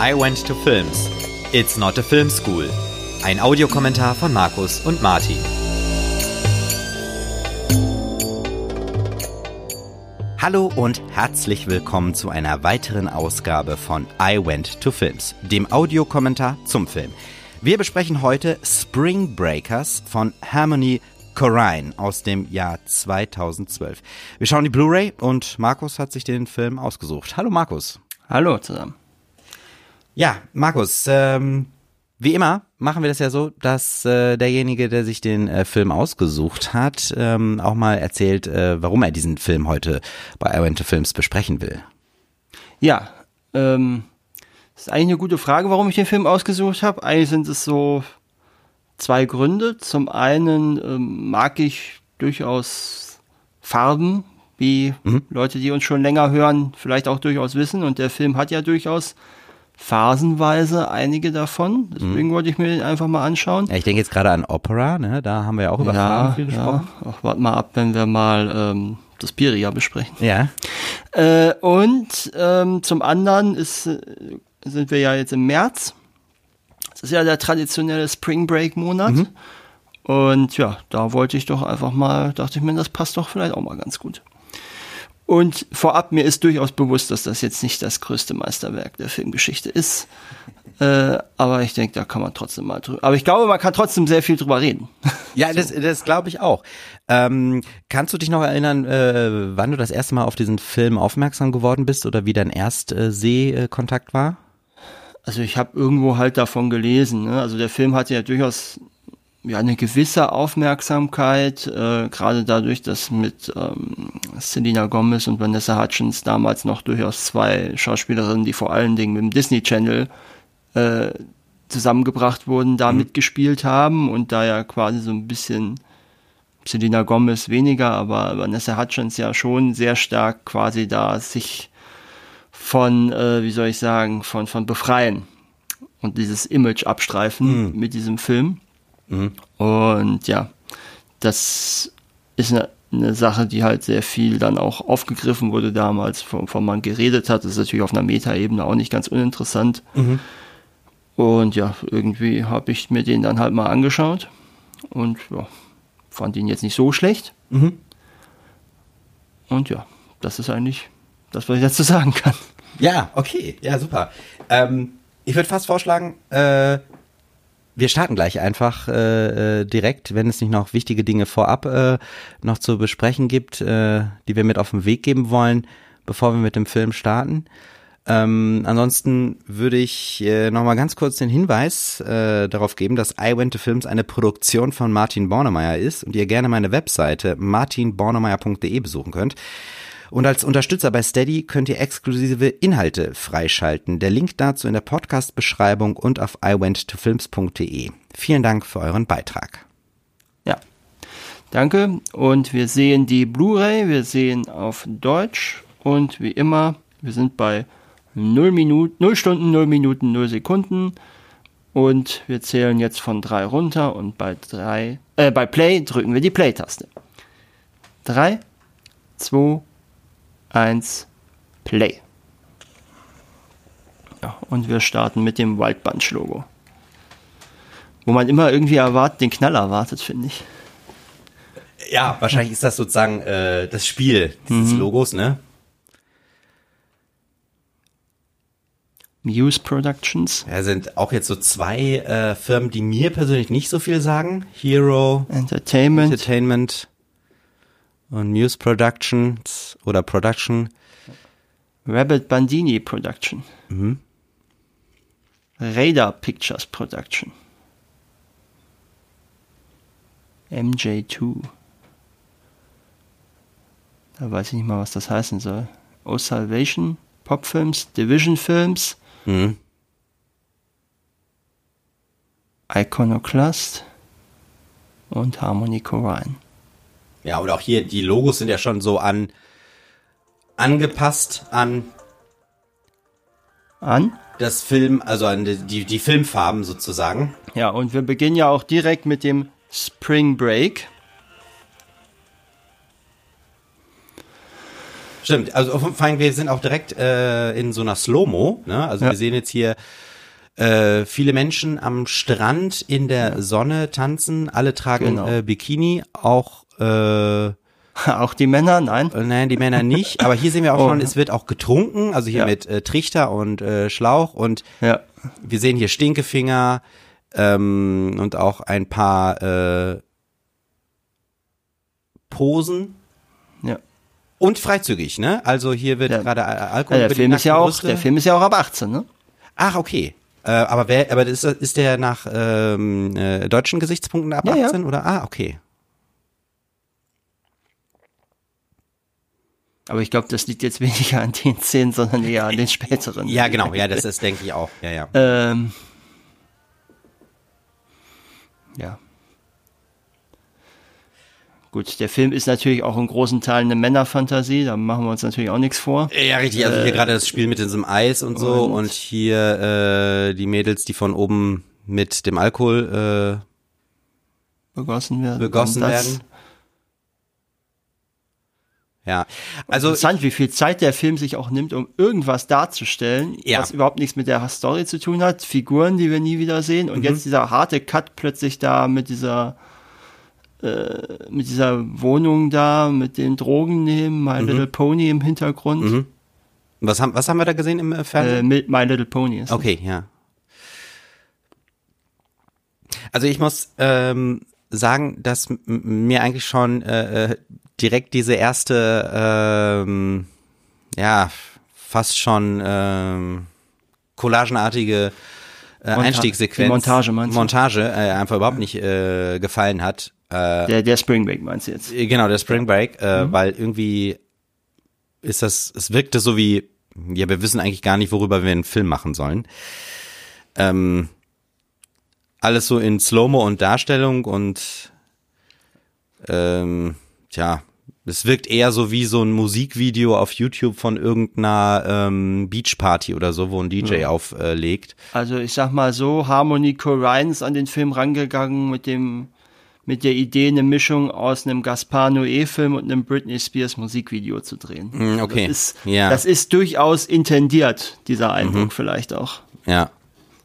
I Went to Films. It's not a film school. Ein Audiokommentar von Markus und Martin. Hallo und herzlich willkommen zu einer weiteren Ausgabe von I Went to Films, dem Audiokommentar zum Film. Wir besprechen heute Spring Breakers von Harmony Corrine aus dem Jahr 2012. Wir schauen die Blu-ray und Markus hat sich den Film ausgesucht. Hallo Markus. Hallo zusammen. Ja, Markus, ähm, wie immer machen wir das ja so, dass äh, derjenige, der sich den äh, Film ausgesucht hat, ähm, auch mal erzählt, äh, warum er diesen Film heute bei I Went to Films besprechen will. Ja, ähm, das ist eigentlich eine gute Frage, warum ich den Film ausgesucht habe. Eigentlich sind es so zwei Gründe. Zum einen ähm, mag ich durchaus Farben, wie mhm. Leute, die uns schon länger hören, vielleicht auch durchaus wissen. Und der Film hat ja durchaus phasenweise einige davon. Deswegen mhm. wollte ich mir den einfach mal anschauen. Ja, ich denke jetzt gerade an Opera, ne? Da haben wir ja auch über ja, Farben viel gesprochen. Ja. Ach, warte mal ab, wenn wir mal ähm, das Piria besprechen. Ja. Äh, und ähm, zum anderen ist, äh, sind wir ja jetzt im März. Das ist ja der traditionelle Spring Break Monat. Mhm. Und ja, da wollte ich doch einfach mal, dachte ich mir, das passt doch vielleicht auch mal ganz gut. Und vorab, mir ist durchaus bewusst, dass das jetzt nicht das größte Meisterwerk der Filmgeschichte ist. Äh, aber ich denke, da kann man trotzdem mal drüber. Aber ich glaube, man kann trotzdem sehr viel drüber reden. Ja, so. das, das glaube ich auch. Ähm, kannst du dich noch erinnern, äh, wann du das erste Mal auf diesen Film aufmerksam geworden bist oder wie dein Erstsehkontakt war? Also ich habe irgendwo halt davon gelesen. Ne? Also der Film hatte ja durchaus ja eine gewisse Aufmerksamkeit, äh, gerade dadurch, dass mit ähm, Selena Gomez und Vanessa Hutchins damals noch durchaus zwei Schauspielerinnen, die vor allen Dingen mit dem Disney Channel äh, zusammengebracht wurden, da mhm. mitgespielt haben und da ja quasi so ein bisschen Selena Gomez weniger, aber Vanessa Hutchins ja schon sehr stark quasi da sich von, äh, wie soll ich sagen, von, von befreien und dieses Image abstreifen mhm. mit diesem Film. Mhm. Und ja, das ist eine, eine, Sache, die halt sehr viel dann auch aufgegriffen wurde damals, wovon man geredet hat. Das ist natürlich auf einer Metaebene auch nicht ganz uninteressant. Mhm. Und ja, irgendwie habe ich mir den dann halt mal angeschaut und ja, fand ihn jetzt nicht so schlecht. Mhm. Und ja, das ist eigentlich das, was ich dazu sagen kann. Ja, okay, ja, super. Ähm, ich würde fast vorschlagen, äh, wir starten gleich einfach äh, äh, direkt, wenn es nicht noch wichtige Dinge vorab äh, noch zu besprechen gibt, äh, die wir mit auf den Weg geben wollen, bevor wir mit dem Film starten. Ähm, ansonsten würde ich äh, noch mal ganz kurz den Hinweis äh, darauf geben, dass I Went to Films eine Produktion von Martin Bornemeyer ist und ihr gerne meine Webseite martinbornemeyer.de besuchen könnt. Und als Unterstützer bei Steady könnt ihr exklusive Inhalte freischalten. Der Link dazu in der Podcast-Beschreibung und auf iwenttofilms.de. Vielen Dank für euren Beitrag. Ja, danke. Und wir sehen die Blu-ray, wir sehen auf Deutsch und wie immer, wir sind bei 0 Minuten, 0 Stunden, 0 Minuten, 0 Sekunden. Und wir zählen jetzt von 3 runter und bei 3, äh, bei Play drücken wir die Play-Taste. 3, 2, 1, Play. Ja, und wir starten mit dem Wild Bunch Logo. Wo man immer irgendwie erwartet, den Knall erwartet, finde ich. Ja, wahrscheinlich ist das sozusagen äh, das Spiel dieses mhm. Logos, ne? Muse Productions. Ja, sind auch jetzt so zwei äh, Firmen, die mir persönlich nicht so viel sagen. Hero Entertainment. Entertainment und Muse Productions oder Production. Rabbit Bandini Production. Mhm. Radar Pictures Production. MJ2. Da weiß ich nicht mal, was das heißen soll. O Salvation, Pop Films, Division Films. Mhm. Iconoclast und Harmony Corrine. Ja, und auch hier, die Logos sind ja schon so an angepasst an an das Film, also an die, die Filmfarben sozusagen. Ja, und wir beginnen ja auch direkt mit dem Spring Break. Stimmt, also vor allem wir sind auch direkt äh, in so einer Slow-Mo, ne? Also Ja. wir sehen jetzt hier äh, viele Menschen am Strand in der Sonne tanzen, alle tragen Genau. äh, Bikini, auch äh, Auch die Männer, nein. Äh, Nein, die Männer nicht. Aber hier sehen wir auch Oh. schon, es wird auch getrunken. Also hier Ja. mit äh, Trichter und äh, Schlauch. Und Ja. wir sehen hier Stinkefinger ähm, und auch ein paar äh, Posen. Ja. Und freizügig, ne? Also hier wird Ja. gerade Al- Alkohol Ja, der Film ist ja auch, Brüste. der Film ist ja auch ab 18, ne? Ach, okay. Äh, aber wer, aber ist, ist der nach ähm, äh, deutschen Gesichtspunkten ab Ja, ja. 18 oder? Ah, okay. Aber ich glaube, das liegt jetzt weniger an den Szenen, sondern eher an den späteren. Ja, genau. Ja, das ist, denke ich auch. Ja, ja. Ähm, ja. Gut, der Film ist natürlich auch in großen Teilen eine Männerfantasie, da machen wir uns natürlich auch nichts vor. Ja, richtig. Also hier gerade das Spiel mit diesem Eis und so und- und, hier äh, die Mädels, die von oben mit dem Alkohol Begossen werden. äh, begossen Und das- werden. Ja, also Interessant, wie viel Zeit der Film sich auch nimmt, um irgendwas darzustellen, Ja. was überhaupt nichts mit der Story zu tun hat, Figuren, die wir nie wieder sehen, Mhm. und jetzt dieser harte Cut plötzlich da mit dieser äh, mit dieser Wohnung da, mit den Drogen nehmen, My Mhm. Little Pony im Hintergrund. was haben was haben wir da gesehen im äh, Äh, Fernsehen? mit My Little Pony ist. Okay, ja. Also ich muss ähm, sagen, dass mir eigentlich schon äh, äh, direkt diese erste, ähm, ja, fast schon ähm, collagenartige äh, Monta- Einstiegssequenz, Montage? Montage äh, einfach überhaupt nicht äh, gefallen hat. Äh, Der, der Spring Break meinst du jetzt? Genau, der Spring Break, Mhm. äh, weil irgendwie ist das, es wirkte so wie, ja, wir wissen eigentlich gar nicht, worüber wir einen Film machen sollen. Ähm, alles so in Slow-Mo und Darstellung und ähm, tja, es wirkt eher so wie so ein Musikvideo auf YouTube von irgendeiner ähm, Beachparty oder so, wo ein DJ auflegt. Also ich sag mal so, Harmony Corrine ist an den Film rangegangen mit dem mit der Idee, eine Mischung aus einem Gaspar Noé-Film und einem Britney Spears Musikvideo zu drehen. Mm, okay. Das ist, Ja. das ist durchaus intendiert, dieser Eindruck vielleicht auch. Ja.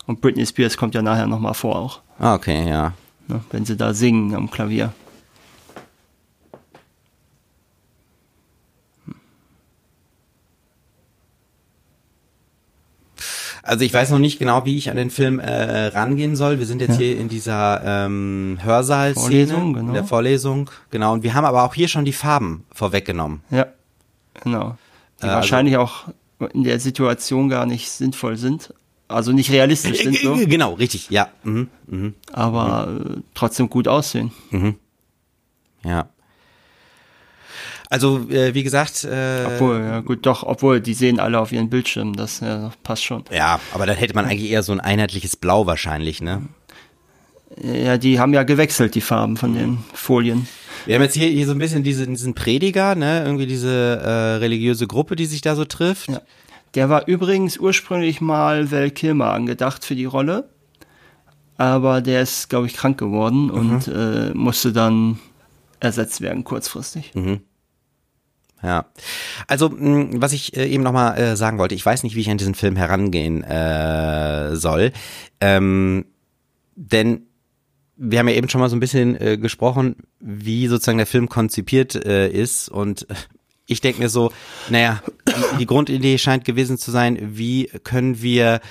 Und Britney Spears kommt ja nachher nochmal vor auch, Ah, okay, ja. ne, wenn sie da singen am Klavier. Also ich weiß noch nicht genau, wie ich an den Film äh, rangehen soll. Wir sind jetzt hier in dieser ähm, Hörsaal-Szene, genau. in der Vorlesung, genau. Und wir haben aber auch hier schon die Farben vorweggenommen. Ja, genau. Die Äh, also- wahrscheinlich auch in der Situation gar nicht sinnvoll sind. Also nicht realistisch sind so, Genau, richtig, ja. Mhm. Mhm. aber äh, trotzdem gut aussehen. Ja. Also, äh, wie gesagt, äh, Obwohl, ja gut, doch, obwohl, die sehen alle auf ihren Bildschirmen, das ja, passt schon. ja, aber dann hätte man eigentlich eher so ein einheitliches Blau wahrscheinlich, ne? Ja, die haben ja gewechselt, die Farben von den Folien. Wir haben jetzt hier, hier so ein bisschen diesen, diesen Prediger, ne? Irgendwie diese äh, religiöse Gruppe, die sich da so trifft. Ja. Der war übrigens ursprünglich mal Val Kilmer angedacht für die Rolle, aber der ist, glaube ich, krank geworden und äh, musste dann ersetzt werden kurzfristig. Ja. Also, mh, was ich äh, eben nochmal äh, sagen wollte, ich weiß nicht, wie ich an diesen Film herangehen äh, soll. Ähm, denn wir haben ja eben schon mal so ein bisschen äh, gesprochen, wie sozusagen der Film konzipiert äh, ist. Und äh, ich denke mir so, naja, die, Grundidee scheint gewesen zu sein, wie können wir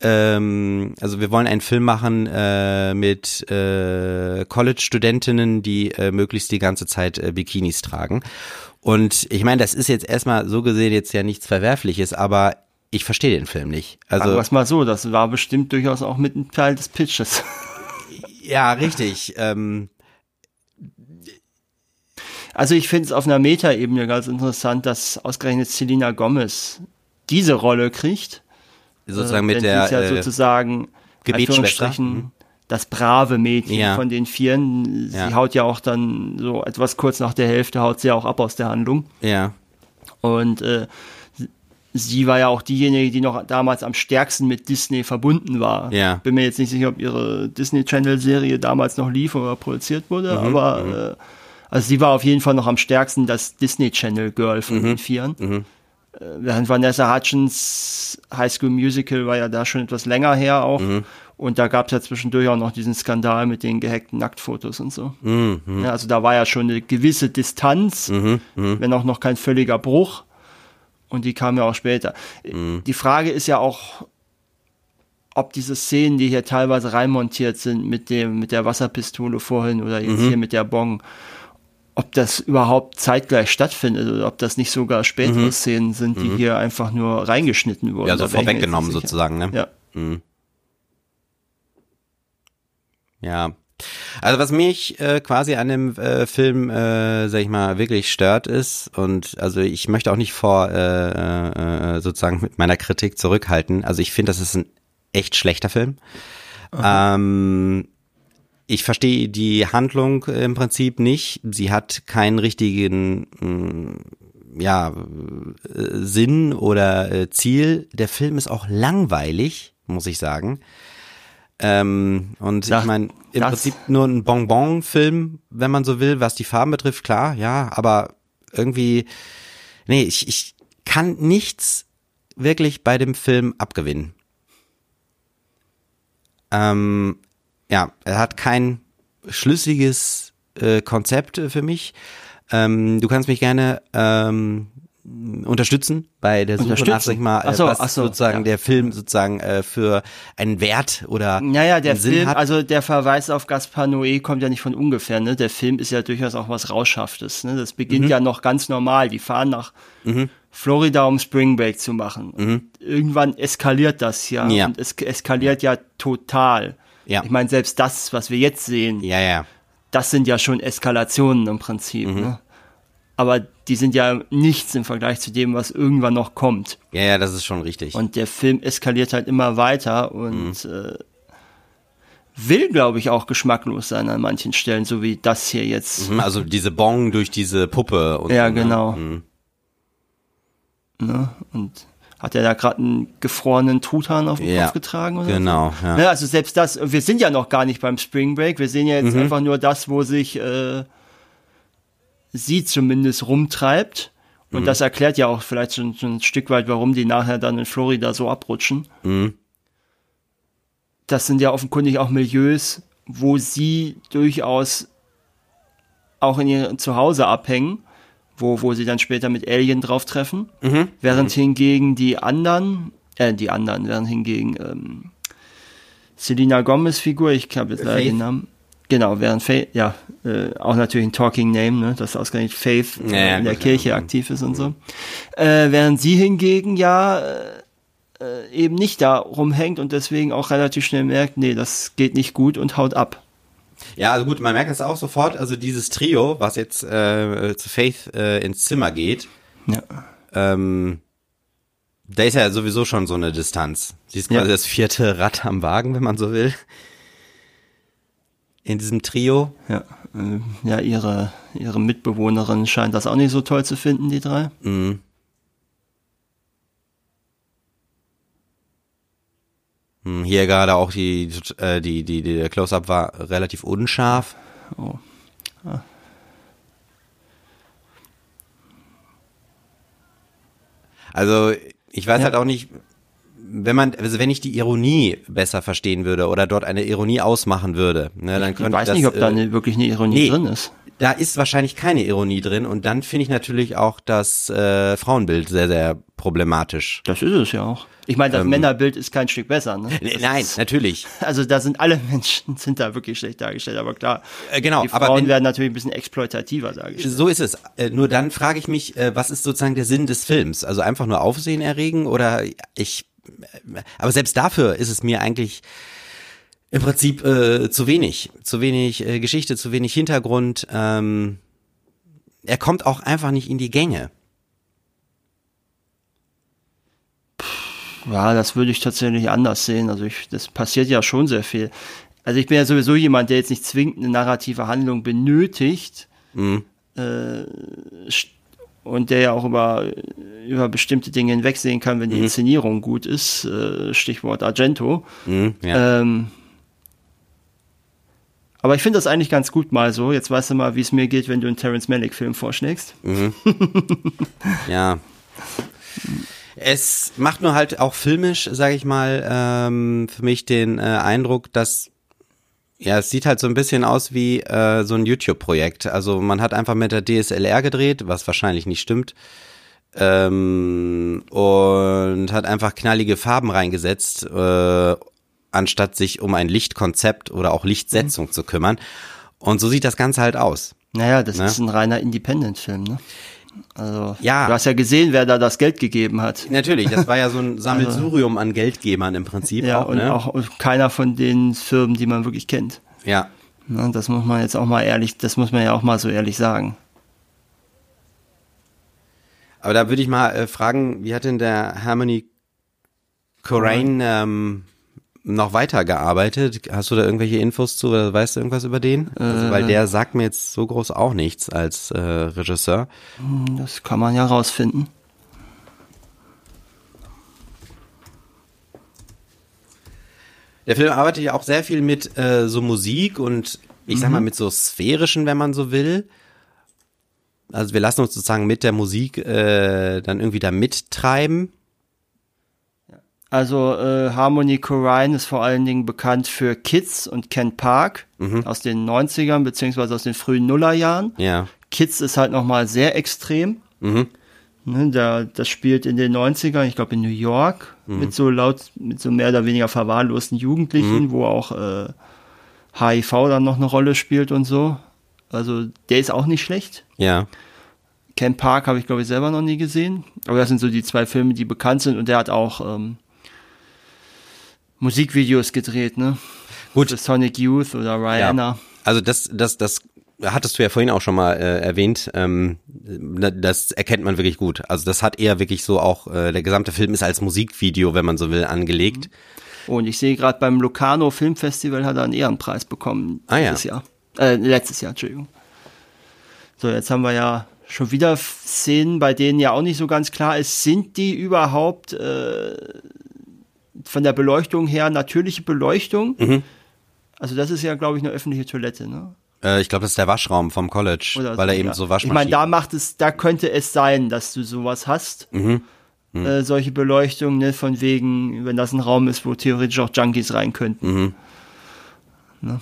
ähm, also wir wollen einen Film machen äh, mit äh, College-Studentinnen, die äh, möglichst die ganze Zeit äh, Bikinis tragen. Und ich meine, das ist jetzt erstmal so gesehen jetzt ja nichts Verwerfliches, aber ich verstehe den Film nicht. Also es mal so, das war bestimmt durchaus auch mit ein Teil des Pitches. ja, richtig. Ähm, Also ich finde es auf einer Meta-Ebene ganz interessant, dass ausgerechnet Selena Gomez diese Rolle kriegt. sozusagen Äh, mit denn der sie ist ja äh, sozusagen Gebetsschwester. Mhm. das brave Mädchen Ja. von den Vieren. Sie Ja. haut ja auch dann so etwas kurz nach der Hälfte haut sie ja auch ab aus der Handlung. ja, Und äh, sie war ja auch diejenige, die noch damals am stärksten mit Disney verbunden war. Ja. Bin mir jetzt nicht sicher, ob ihre Disney Channel Serie damals noch lief oder produziert wurde, Mhm, aber äh, Also sie war auf jeden Fall noch am stärksten das Disney Channel Girl von den Vieren. Äh, Während Vanessa Hutchins High School Musical war ja da schon etwas länger her auch. Und da gab es ja zwischendurch auch noch diesen Skandal mit den gehackten Nacktfotos und so. Ja, also da war ja schon eine gewisse Distanz, wenn auch noch kein völliger Bruch. Und die kam ja auch später. Die Frage ist ja auch, ob diese Szenen, die hier teilweise reinmontiert sind mit dem, mit der Wasserpistole vorhin oder jetzt hier mit der Bong, ob das überhaupt zeitgleich stattfindet oder ob das nicht sogar spätere Szenen sind, die hier einfach nur reingeschnitten wurden. Ja, so vorweggenommen sozusagen, ne? Ja. Ja. Also was mich äh, quasi an dem äh, Film, äh, sag ich mal, wirklich stört ist und also ich möchte auch nicht vor äh, äh, sozusagen mit meiner Kritik zurückhalten. Also ich finde, das ist ein echt schlechter Film. Ähm, ich verstehe die Handlung im Prinzip nicht. Sie hat keinen richtigen mh, ja, äh, Sinn oder äh, Ziel. Der Film ist auch langweilig, muss ich sagen. Ähm, und Das- ich meine, im Prinzip nur ein Bonbon-Film, wenn man so will, was die Farben betrifft, klar, ja, aber irgendwie, nee, ich, ich kann nichts wirklich bei dem Film abgewinnen. Ähm, ja, er hat kein schlüssiges äh, Konzept für mich. Ähm, du kannst mich gerne ähm, unterstützen bei der Suche nach, sag ich mal, äh, so, was so, sozusagen ja. der Film sozusagen äh, für einen Wert oder Naja, der Sinn Film, hat. also der Verweis auf Gaspar Noé kommt ja nicht von ungefähr, ne? Der Film ist ja durchaus auch was Rauschhaftes, ne? Das beginnt Mhm. ja noch ganz normal. Die fahren nach Florida, um Spring Break zu machen. Irgendwann eskaliert das ja. Mhm. Ja. Und es eskaliert ja total. Ja. Ich meine, selbst das, was wir jetzt sehen, ja, ja. das sind ja schon Eskalationen im Prinzip, Mhm. ne? Aber die sind ja nichts im Vergleich zu dem, was irgendwann noch kommt. Ja, ja, das ist schon richtig. Und der Film eskaliert halt immer weiter und Mhm. äh, will, glaube ich, auch geschmacklos sein an manchen Stellen, so wie das hier jetzt. Mhm, also diese Bong durch diese Puppe und Ja, so, ne? genau. Mhm. Ne? Und hat er da gerade einen gefrorenen Truthahn auf den Ja, Kopf getragen? Oder genau, So? ja. Ne, also selbst das, wir sind ja noch gar nicht beim Spring Break, wir sehen ja Mhm. jetzt einfach nur das, wo sich äh, sie zumindest rumtreibt. Mhm. Und das erklärt ja auch vielleicht schon, schon ein Stück weit, warum die nachher dann in Florida so abrutschen. Mhm. Das sind ja offenkundig auch Milieus, wo sie durchaus auch in ihrem Zuhause abhängen, wo, wo sie dann später mit Alien drauf treffen. Mhm. Während hingegen die anderen, äh, die anderen, während hingegen ähm, Selena Gomez Figur, ich habe jetzt leider den Namen. Genau, während Faith, ja, äh, auch natürlich ein Talking Name, ne, dass ausgerechnet Faith äh, Ja, ja, in der Kirche ja. aktiv ist und so. Äh, während sie hingegen ja äh, eben nicht da rumhängt und deswegen auch relativ schnell merkt, nee, das geht nicht gut und haut ab. Ja, also gut, man merkt das auch sofort. Also dieses Trio, was jetzt äh, zu Faith äh, ins Zimmer geht, Ja. ähm, da ist ja sowieso schon so eine Distanz. Sie ist Ja. quasi das vierte Rad am Wagen, wenn man so will. In diesem Trio. Ja, äh, ja ihre, ihre Mitbewohnerin scheint das auch nicht so toll zu finden, die drei. Mhm. Hier gerade auch die, äh, die, die, die, der Close-Up war relativ unscharf. Oh. Also ich weiß Ja. halt auch nicht, wenn man, also wenn ich die Ironie besser verstehen würde oder dort eine Ironie ausmachen würde, ne, dann Ich könnte weiß das, nicht, ob da äh, eine, wirklich eine Ironie nee. drin ist. da ist wahrscheinlich keine Ironie drin und dann finde ich natürlich auch das äh, Frauenbild sehr, sehr problematisch. Das ist es ja auch. Ich meine, das Männerbild ist kein Stück besser. Ne? Ähm. Nein, Ist, natürlich. also da sind alle Menschen sind da wirklich schlecht dargestellt, aber klar. Äh, genau, die aber Frauen wenn- werden natürlich ein bisschen exploitativer dargestellt. So ist es. Äh, nur dann frage ich mich, äh, was ist sozusagen der Sinn des Films? Also einfach nur Aufsehen erregen oder ich, äh, aber selbst dafür ist es mir eigentlich im Prinzip äh, zu wenig. Zu wenig äh, Geschichte, zu wenig Hintergrund. Ähm, er kommt auch einfach nicht in die Gänge. Ja, das würde ich tatsächlich anders sehen. Also ich, das passiert ja schon sehr viel. Also ich bin ja sowieso jemand, der jetzt nicht zwingend eine narrative Handlung benötigt. Mhm. Äh, und der ja auch über, über bestimmte Dinge hinwegsehen kann, wenn die Inszenierung gut ist. Äh, Stichwort Argento. Mhm, ja. Ähm, Aber ich finde das eigentlich ganz gut mal so. Jetzt weißt du mal, wie es mir geht, wenn du einen Terence Malick-Film vorschlägst. Ja. Es macht nur halt auch filmisch, sage ich mal, ähm, für mich den äh, Eindruck, dass ja, es sieht halt so ein bisschen aus wie äh, so ein YouTube-Projekt. Also man hat einfach mit der DSLR gedreht, was wahrscheinlich nicht stimmt, ähm, und hat einfach knallige Farben reingesetzt, äh, anstatt sich um ein Lichtkonzept oder auch Lichtsetzung zu kümmern. Und so sieht das Ganze halt aus. Naja, das Ne? ist ein reiner Independent-Film, ne? Also, Ja. du hast ja gesehen, wer da das Geld gegeben hat. Natürlich, das war ja so ein Sammelsurium an Geldgebern im Prinzip. Ja, auch, und ne? auch keiner von den Firmen, die man wirklich kennt. Ja. Ne, das muss man jetzt auch mal ehrlich, das muss man ja auch mal so ehrlich sagen. Aber da würde ich mal äh, fragen, wie hat denn der Harmony Corraine ähm, noch weitergearbeitet? Hast du da irgendwelche Infos zu oder weißt du irgendwas über den? Also, weil der sagt mir jetzt so groß auch nichts als äh, Regisseur. Das kann man ja rausfinden. Der Film arbeitet ja auch sehr viel mit äh, so Musik und ich sag mal mit so sphärischen, wenn man so will. Also wir lassen uns sozusagen mit der Musik äh, dann irgendwie da mittreiben. Also äh, Harmony Korine ist vor allen Dingen bekannt für Kids und Ken Park Mhm. aus den 90ern beziehungsweise aus den frühen Nullerjahren. Ja. Kids ist halt nochmal sehr extrem. Mhm. Ne, da, das spielt in den 90ern, ich glaube in New York, Mhm. mit so laut, mit so mehr oder weniger verwahrlosten Jugendlichen, Mhm. wo auch äh, HIV dann noch eine Rolle spielt und so. Also der ist auch nicht schlecht. Ja. Ken Park habe ich, glaube ich, selber noch nie gesehen. Aber das sind so die zwei Filme, die bekannt sind. Und der hat auch ähm, Musikvideos gedreht, ne? Gut. Für Sonic Youth oder Rihanna. Also das, das, das hattest du ja vorhin auch schon mal äh, erwähnt. Ähm, das erkennt man wirklich gut. Also das hat eher wirklich so auch, äh, der gesamte Film ist als Musikvideo, wenn man so will, angelegt. Und ich sehe gerade beim Locarno Filmfestival hat er einen Ehrenpreis bekommen Ah, ja. dieses Jahr. Äh, letztes Jahr, Entschuldigung. So, jetzt haben wir ja schon wieder Szenen, bei denen ja auch nicht so ganz klar ist, sind die überhaupt äh, von der Beleuchtung her natürliche Beleuchtung? Mhm. Also das ist ja, glaube ich, eine öffentliche Toilette, ne? Äh, ich glaube, das ist der Waschraum vom College, Oder weil so, er eben ja. so Ich Waschmaschinen. meine, da macht es, da könnte es sein, dass du sowas hast. Mhm. Äh, solche Beleuchtung, ne, von wegen, wenn das ein Raum ist, wo theoretisch auch Junkies rein könnten. Mhm.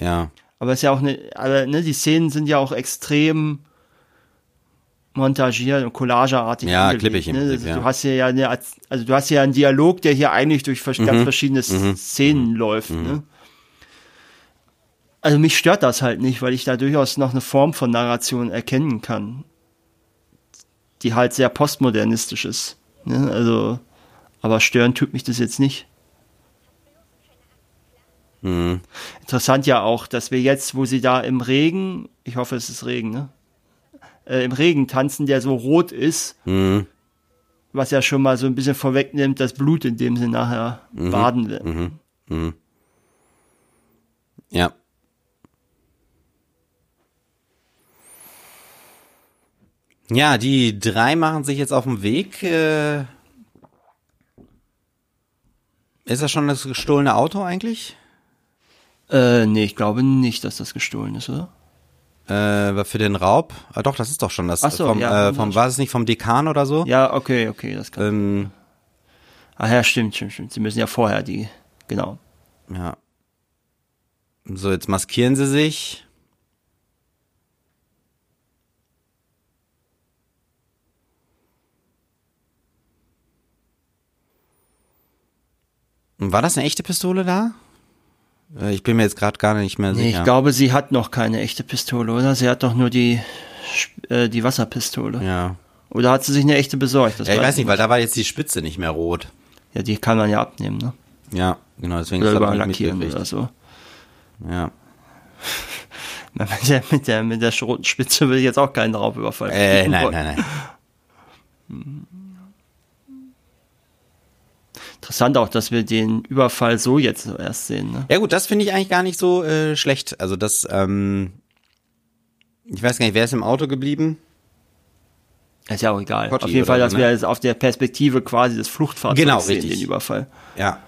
ja. Aber es ist ja auch eine, aber ne, die Szenen sind ja auch extrem montagiert und collageartig. Ja, klippig ne? Prinzip, Also ja. Du hast hier ja eine, also du hast hier einen Dialog, der hier eigentlich durch Mhm. ganz verschiedene Szenen läuft. Ne? Also mich stört das halt nicht, weil ich da durchaus noch eine Form von Narration erkennen kann, die halt sehr postmodernistisch ist. Ne? Also, aber stören tut mich das jetzt nicht. Mhm. Interessant ja auch, dass wir jetzt, wo sie da im Regen, ich hoffe, es ist Regen, ne? Äh, Im Regen tanzen, der so rot ist, Mhm. was ja schon mal so ein bisschen vorwegnimmt, das Blut, in dem sie nachher baden werden. Mhm. Ja. Ja, die drei machen sich jetzt auf den Weg. Äh, ist das schon das gestohlene Auto eigentlich? Äh, nee, ich glaube nicht, dass das gestohlen ist, oder? Äh, für den Raub? Ah, doch, das ist doch schon das. Ach so, vom, ja, äh, vom, war es nicht vom Dekan oder so? Ja, okay, okay, das kann. Ähm, Ach ja, stimmt, stimmt, stimmt. Sie müssen ja vorher die, genau. ja. So, jetzt maskieren sie sich. War das eine echte Pistole da? Äh, Ich bin mir jetzt gerade gar nicht mehr Nee, sicher. ich glaube, sie hat noch keine echte Pistole, oder? Sie hat doch nur die, äh, die Wasserpistole. Ja. Oder hat sie sich eine echte besorgt? Das ja ich weiß nicht, weil da war jetzt die Spitze nicht mehr rot. Ja, die kann man ja abnehmen, ne? Ja, genau, deswegen Oder ist das lackieren oder so. Ja. Mit der, mit der, mit der roten Spitze will ich jetzt auch keinen Raubüberfall. Äh, kriegen nein, nein, nein. Interessant auch, dass wir den Überfall so jetzt erst sehen, ne? Ja gut, das finde ich eigentlich gar nicht so äh, schlecht. Also das, ähm, ich weiß gar nicht, wer ist im Auto geblieben? Ist ja auch egal. Potti auf jeden Fall, dass so, wir ne? jetzt auf der Perspektive quasi des Flugfahrzeugs Genau, sehen, richtig. den Überfall. Ja.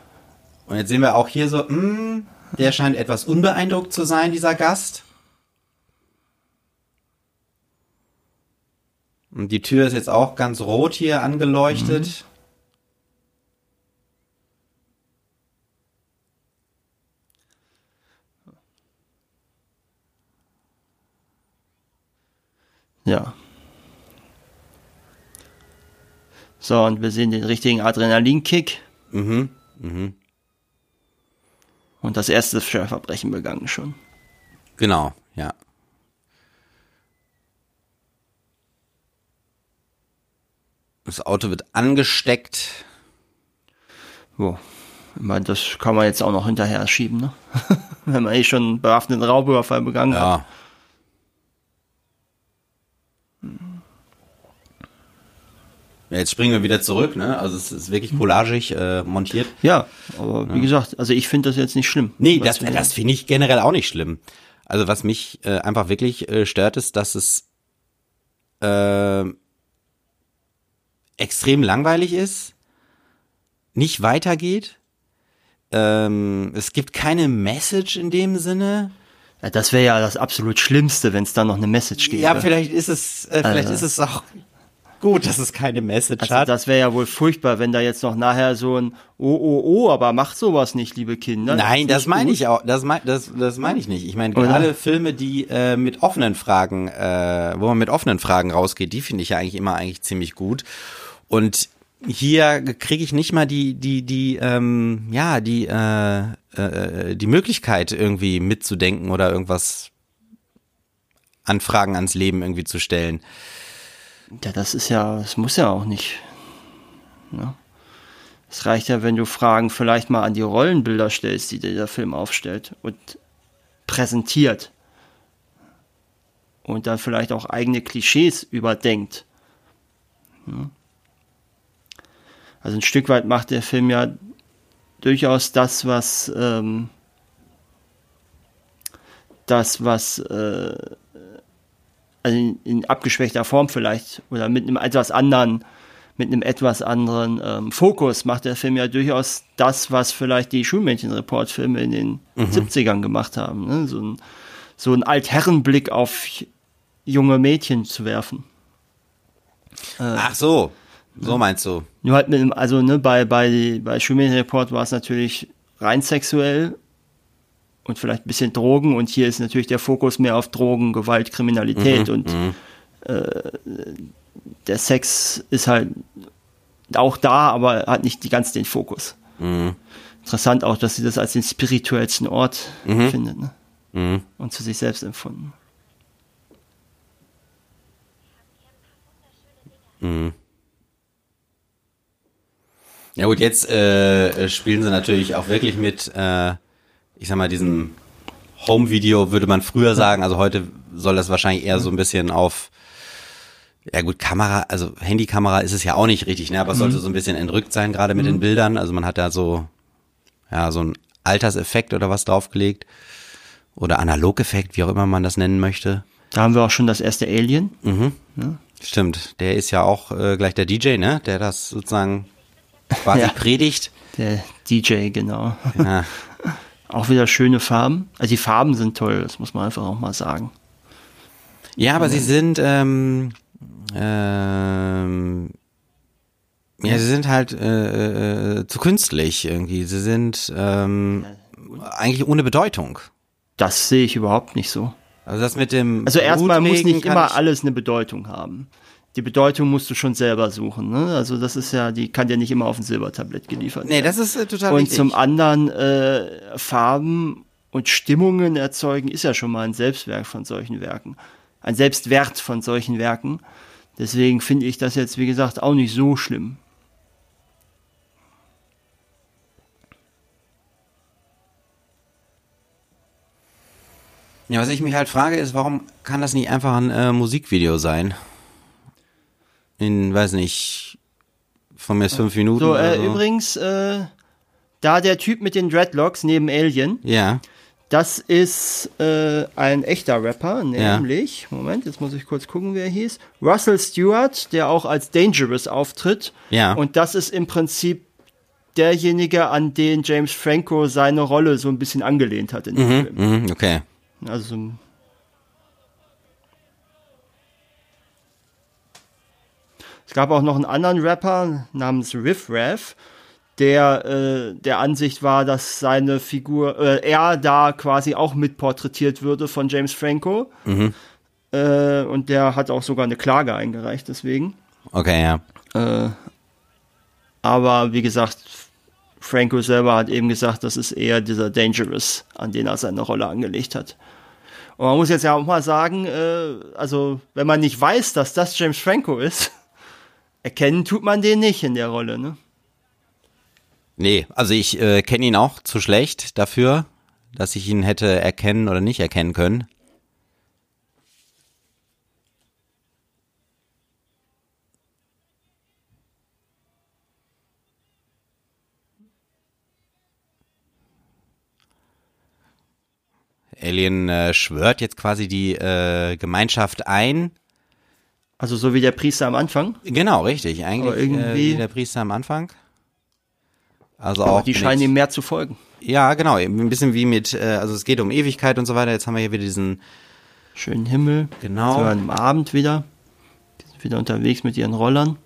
Und jetzt sehen wir auch hier so, mh, Der scheint etwas unbeeindruckt zu sein, dieser Gast. Und die Tür ist jetzt auch ganz rot hier angeleuchtet. Mhm. Ja. So, und wir sehen den richtigen Adrenalinkick. Mhm. Mhm. Und das erste Verbrechen begangen schon. Genau, ja. Das Auto wird angesteckt. So. Ich meine, das kann man jetzt auch noch hinterher schieben, ne? Wenn man eh schon einen bewaffneten Raubüberfall begangen ja. hat. Ja, jetzt springen wir wieder zurück, ne? Also es ist wirklich collagig äh, montiert. Ja, aber ja. wie gesagt, also ich finde das jetzt nicht schlimm. Nee, das, das finde ich generell auch nicht schlimm. Also was mich äh, einfach wirklich äh, stört, ist, dass es äh, extrem langweilig ist, nicht weitergeht. Ähm, es gibt keine Message in dem Sinne. Ja, das wäre ja das absolut Schlimmste, wenn es da noch eine Message gäbe. Ja, vielleicht ist es, äh, vielleicht also. ist es auch gut, dass es keine Message also hat. Das wäre ja wohl furchtbar, wenn da jetzt noch nachher so ein Oh, oh, oh, aber macht sowas nicht, liebe Kinder. Nein, das, das meine ich auch. Das meine das, das mein ich nicht. Ich meine, gerade Filme, die äh, mit offenen Fragen, äh, wo man mit offenen Fragen rausgeht, die finde ich ja eigentlich immer eigentlich ziemlich gut. Und hier kriege ich nicht mal die, die, die, ähm, ja, die, äh, äh, die Möglichkeit irgendwie mitzudenken oder irgendwas an Fragen ans Leben irgendwie zu stellen. Ja, das ist ja, das muss ja auch nicht. Ne? Es reicht ja, wenn du Fragen vielleicht mal an die Rollenbilder stellst, die der Film aufstellt und präsentiert. Und dann vielleicht auch eigene Klischees überdenkt. Ne? Also ein Stück weit macht der Film ja durchaus das, was ähm, das, was äh, also in, in, abgeschwächter Form vielleicht oder mit einem etwas anderen, mit einem etwas anderen ähm, Fokus macht der Film ja durchaus das, was vielleicht die Schulmädchen-Report-Filme in den mhm. 70ern gemacht haben. Ne? So ein, so ein Altherrenblick auf junge Mädchen zu werfen. Äh, Ach so, so meinst du. Nur halt mit also ne, bei, bei, bei Schulmädchen-Report war es natürlich rein sexuell und vielleicht ein bisschen Drogen und hier ist natürlich der Fokus mehr auf Drogen, Gewalt, Kriminalität mhm, und mhm. äh, der Sex ist halt auch da, aber hat nicht die ganz den Fokus. Mhm. Interessant auch, dass sie das als den spirituellsten Ort mhm. findet ne? Mhm. und zu sich selbst empfunden. Mhm. Ja gut, jetzt äh, spielen sie natürlich auch wirklich mit äh, ich sag mal, diesem Home-Video würde man früher sagen, also heute soll das wahrscheinlich eher so ein bisschen auf, ja gut, Kamera, also Handykamera ist es ja auch nicht richtig, ne, aber es sollte mhm. so ein bisschen entrückt sein, gerade mit mhm. den Bildern, also man hat da so, ja, so ein Alterseffekt oder was draufgelegt oder Analogeffekt, wie auch immer man das nennen möchte. Da haben wir auch schon das erste Alien. Mhm. Ja. Stimmt, der ist ja auch äh, gleich der DJ, ne, der das sozusagen quasi ja. predigt. Der DJ, genau. Ja. Auch wieder schöne Farben. Also die Farben sind toll, das muss man einfach auch mal sagen. Ja, aber sie sind, ähm, ähm, ja, sie sind halt äh, äh, zu künstlich irgendwie. Sie sind ähm, eigentlich ohne Bedeutung. Das sehe ich überhaupt nicht so. Also das mit dem. Also erstmal muss nicht immer alles eine Bedeutung haben die Bedeutung musst du schon selber suchen. Ne? Also das ist ja, die kann ja nicht immer auf ein Silbertablett geliefert werden. Nee, das ist äh, total Und richtig. zum anderen äh, Farben und Stimmungen erzeugen ist ja schon mal ein Selbstwerk von solchen Werken. Ein Selbstwert von solchen Werken. Deswegen finde ich das jetzt, wie gesagt, auch nicht so schlimm. Ja, was ich mich halt frage, ist, warum kann das nicht einfach ein äh, Musikvideo sein? In, weiß nicht, von mir ist fünf Minuten. So, äh, so. übrigens, äh, da der Typ mit den Dreadlocks neben Alien. Ja. Das ist äh, ein echter Rapper, nämlich, ja. Moment, jetzt muss ich kurz gucken, wer er hieß. Russell Stewart, der auch als Dangerous auftritt. Ja. Und das ist im Prinzip derjenige, an den James Franco seine Rolle so ein bisschen angelehnt hat in dem Mhm, Film. mhm, okay. Also es gab auch noch einen anderen Rapper namens Riff Raff, der äh, der Ansicht war, dass seine Figur, äh, er da quasi auch mitporträtiert würde von James Franco. Äh, und der hat auch sogar eine Klage eingereicht deswegen. Okay, ja. Äh, aber wie gesagt, Franco selber hat eben gesagt, das ist eher dieser Dangerous, an den er seine Rolle angelegt hat. Und man muss jetzt ja auch mal sagen, äh, also wenn man nicht weiß, dass das James Franco ist, erkennen tut man den nicht in der Rolle, ne? Nee, also ich äh, kenne ihn auch zu schlecht dafür, dass ich ihn hätte erkennen oder nicht erkennen können. Alien äh, schwört jetzt quasi die äh, Gemeinschaft ein. Also so wie der Priester am Anfang. Genau, richtig. Eigentlich Aber irgendwie- äh, wie der Priester am Anfang. Also Aber auch die scheinen ihm mehr zu folgen. Ja, genau. Ein bisschen wie mit, äh, also es geht um Ewigkeit und so weiter. Jetzt haben wir hier wieder diesen, Schönen Himmel. Genau. So am Abend wieder. Die sind wieder unterwegs mit ihren Rollern.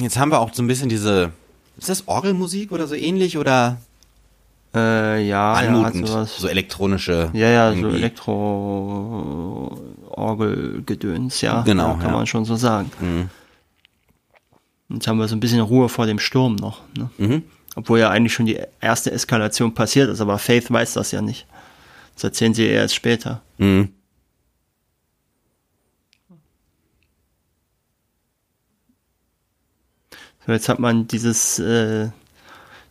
Jetzt haben wir auch so ein bisschen diese, ist das Orgelmusik oder so ähnlich oder Äh, ja, anmutend? sowas. so elektronische. Ja, ja, so irgendwie. Elektro-Orgel-Gedöns, ja. Genau, ja, kann ja. man schon so sagen. Mhm. Jetzt haben wir so ein bisschen Ruhe vor dem Sturm noch. Ne? Mhm. Obwohl ja eigentlich schon die erste Eskalation passiert ist, aber Faith weiß das ja nicht. Das erzählen sie ihr erst später. Mhm. So, jetzt hat man dieses, äh,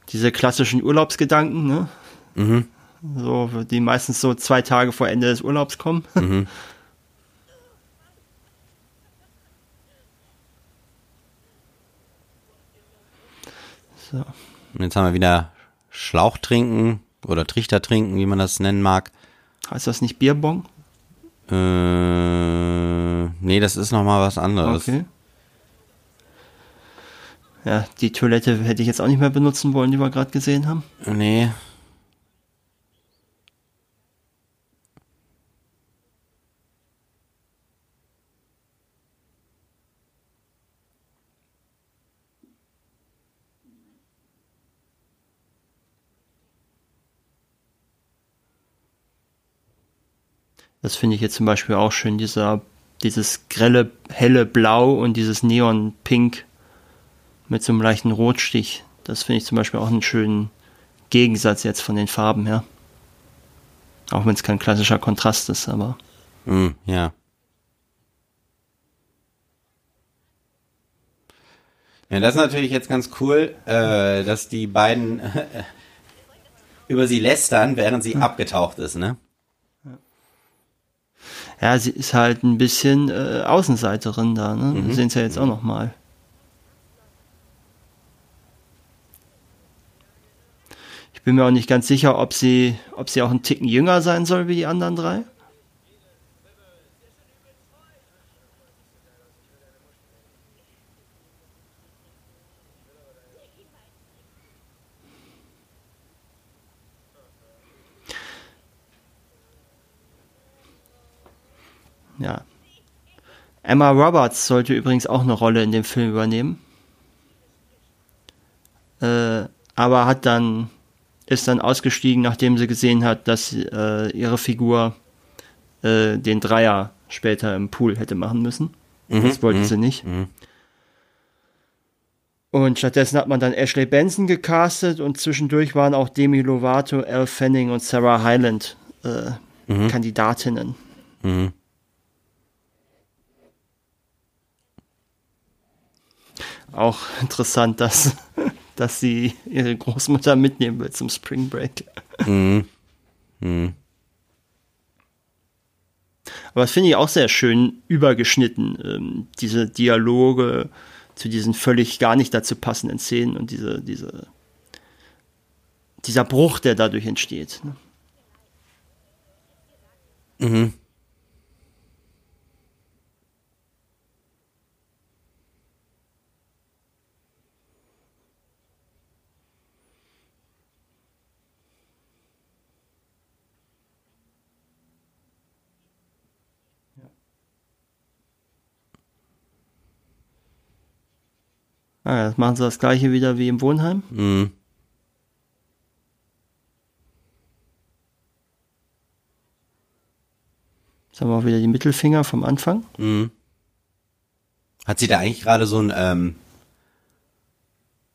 diese klassischen Urlaubsgedanken, ne? Mhm. So, die meistens so zwei Tage vor Ende des Urlaubs kommen. Mhm. So. Und jetzt haben wir wieder Schlauch trinken oder Trichter trinken, wie man das nennen mag. Heißt das nicht Bierbong? Äh, nee, das ist nochmal was anderes. Okay. Ja, die Toilette hätte ich jetzt auch nicht mehr benutzen wollen, die wir gerade gesehen haben. Nee. Das finde ich jetzt zum Beispiel auch schön, dieser, dieses grelle, helle Blau und dieses Neon-Pink mit so einem leichten Rotstich. Das finde ich zum Beispiel auch einen schönen Gegensatz jetzt von den Farben her. Auch wenn es kein klassischer Kontrast ist, aber Mhm, ja. Ja, das ist natürlich jetzt ganz cool, äh, dass die beiden über sie lästern, während sie abgetaucht ist, ne? ja, sie ist halt ein bisschen äh, Außenseiterin da, ne? Wir sehen es ja jetzt auch noch mal. Ich bin mir auch nicht ganz sicher, ob sie, ob sie auch einen Ticken jünger sein soll wie die anderen drei. Ja. Emma Roberts sollte übrigens auch eine Rolle in dem Film übernehmen. Äh, aber hat dann, ist dann ausgestiegen, nachdem sie gesehen hat, dass äh, ihre Figur äh, den Dreier später im Pool hätte machen müssen. das wollte sie nicht. Und stattdessen hat man dann Ashley Benson gecastet und zwischendurch waren auch Demi Lovato, Elle Fanning und Sarah Hyland äh, Kandidatinnen. Mhm. Auch interessant, dass, dass sie ihre Großmutter mitnehmen will zum Spring Break. Mhm. Mhm. Aber das finde ich auch sehr schön übergeschnitten, ähm, diese Dialoge zu diesen völlig gar nicht dazu passenden Szenen und diese, diese dieser Bruch, der dadurch entsteht. Ne? Mhm. Ah, jetzt machen sie das gleiche wieder wie im Wohnheim. Mhm. Jetzt haben wir auch wieder die Mittelfinger vom Anfang. Mhm. Hat sie da eigentlich gerade so ein, ähm,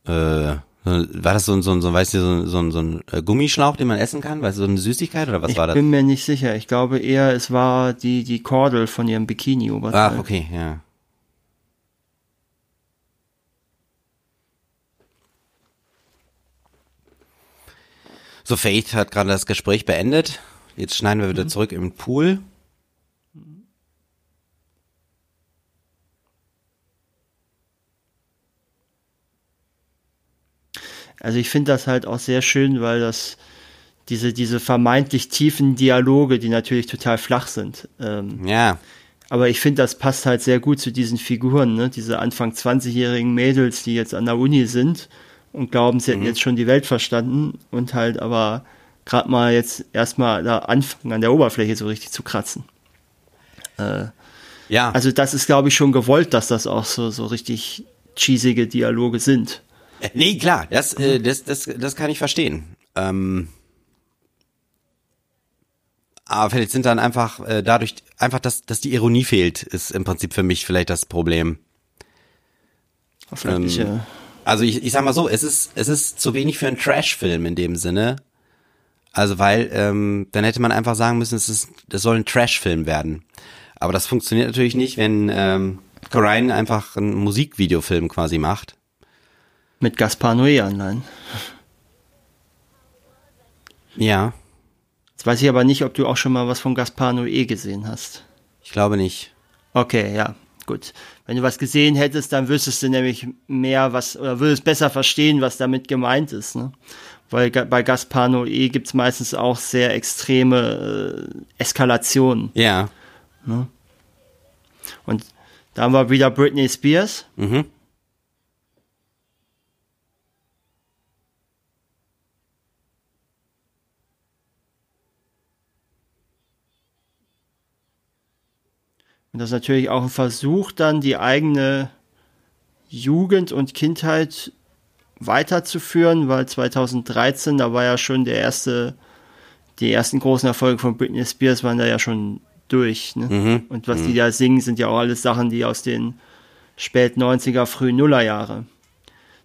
äh, war das so ein, so ein, so, weißt du, so ein, so ein, so ein äh, Gummischlauch, den man essen kann? Weißt du, so eine Süßigkeit oder was ich war das? Ich bin mir nicht sicher. Ich glaube eher, es war die, die Kordel von ihrem Bikini-Oberteil. Ach, okay, ja. So, Faith hat gerade das Gespräch beendet. Jetzt schneiden wir wieder mhm. zurück im Pool. Also ich finde das halt auch sehr schön, weil das diese, diese vermeintlich tiefen Dialoge, die natürlich total flach sind. Ähm, ja. Aber ich finde, das passt halt sehr gut zu diesen Figuren, ne? Diese Anfang 20-jährigen Mädels, die jetzt an der Uni sind und glauben, sie hätten mhm. jetzt schon die Welt verstanden und halt aber gerade mal jetzt erstmal da anfangen, an der Oberfläche so richtig zu kratzen. Äh, ja. Also das ist, glaube ich, schon gewollt, dass das auch so, so richtig cheesige Dialoge sind. Äh, nee, klar, das, äh, das, das, das kann ich verstehen. Ähm, aber vielleicht sind dann einfach äh, dadurch, einfach, dass, dass die Ironie fehlt, ist im Prinzip für mich vielleicht das Problem. Ähm, also ich, ich sag mal so, es ist, es ist zu wenig für einen Trash-Film in dem Sinne. Also weil, ähm, dann hätte man einfach sagen müssen, es ist, das soll ein Trash-Film werden. Aber das funktioniert natürlich nicht, wenn ähm, Corrine einfach einen Musikvideofilm quasi macht. Mit Gaspar Noé anleihen. Ja. Jetzt weiß ich aber nicht, ob du auch schon mal was von Gaspar Noé gesehen hast. Ich glaube nicht. Okay, ja, gut. Wenn du was gesehen hättest, dann wüsstest du nämlich mehr, was, oder würdest besser verstehen, was damit gemeint ist. Ne? Weil bei Gaspar Noé gibt es meistens auch sehr extreme äh, Eskalationen. Ja. Ne? Und da haben wir wieder Britney Spears. Mhm. Und das ist natürlich auch ein Versuch, dann die eigene Jugend und Kindheit weiterzuführen, weil 2013, da war ja schon der erste, die ersten großen Erfolge von Britney Spears waren da ja schon durch. Ne? Mhm. Und was mhm. die da singen, sind ja auch alles Sachen, die aus den spät 90er, frühen Nullerjahre.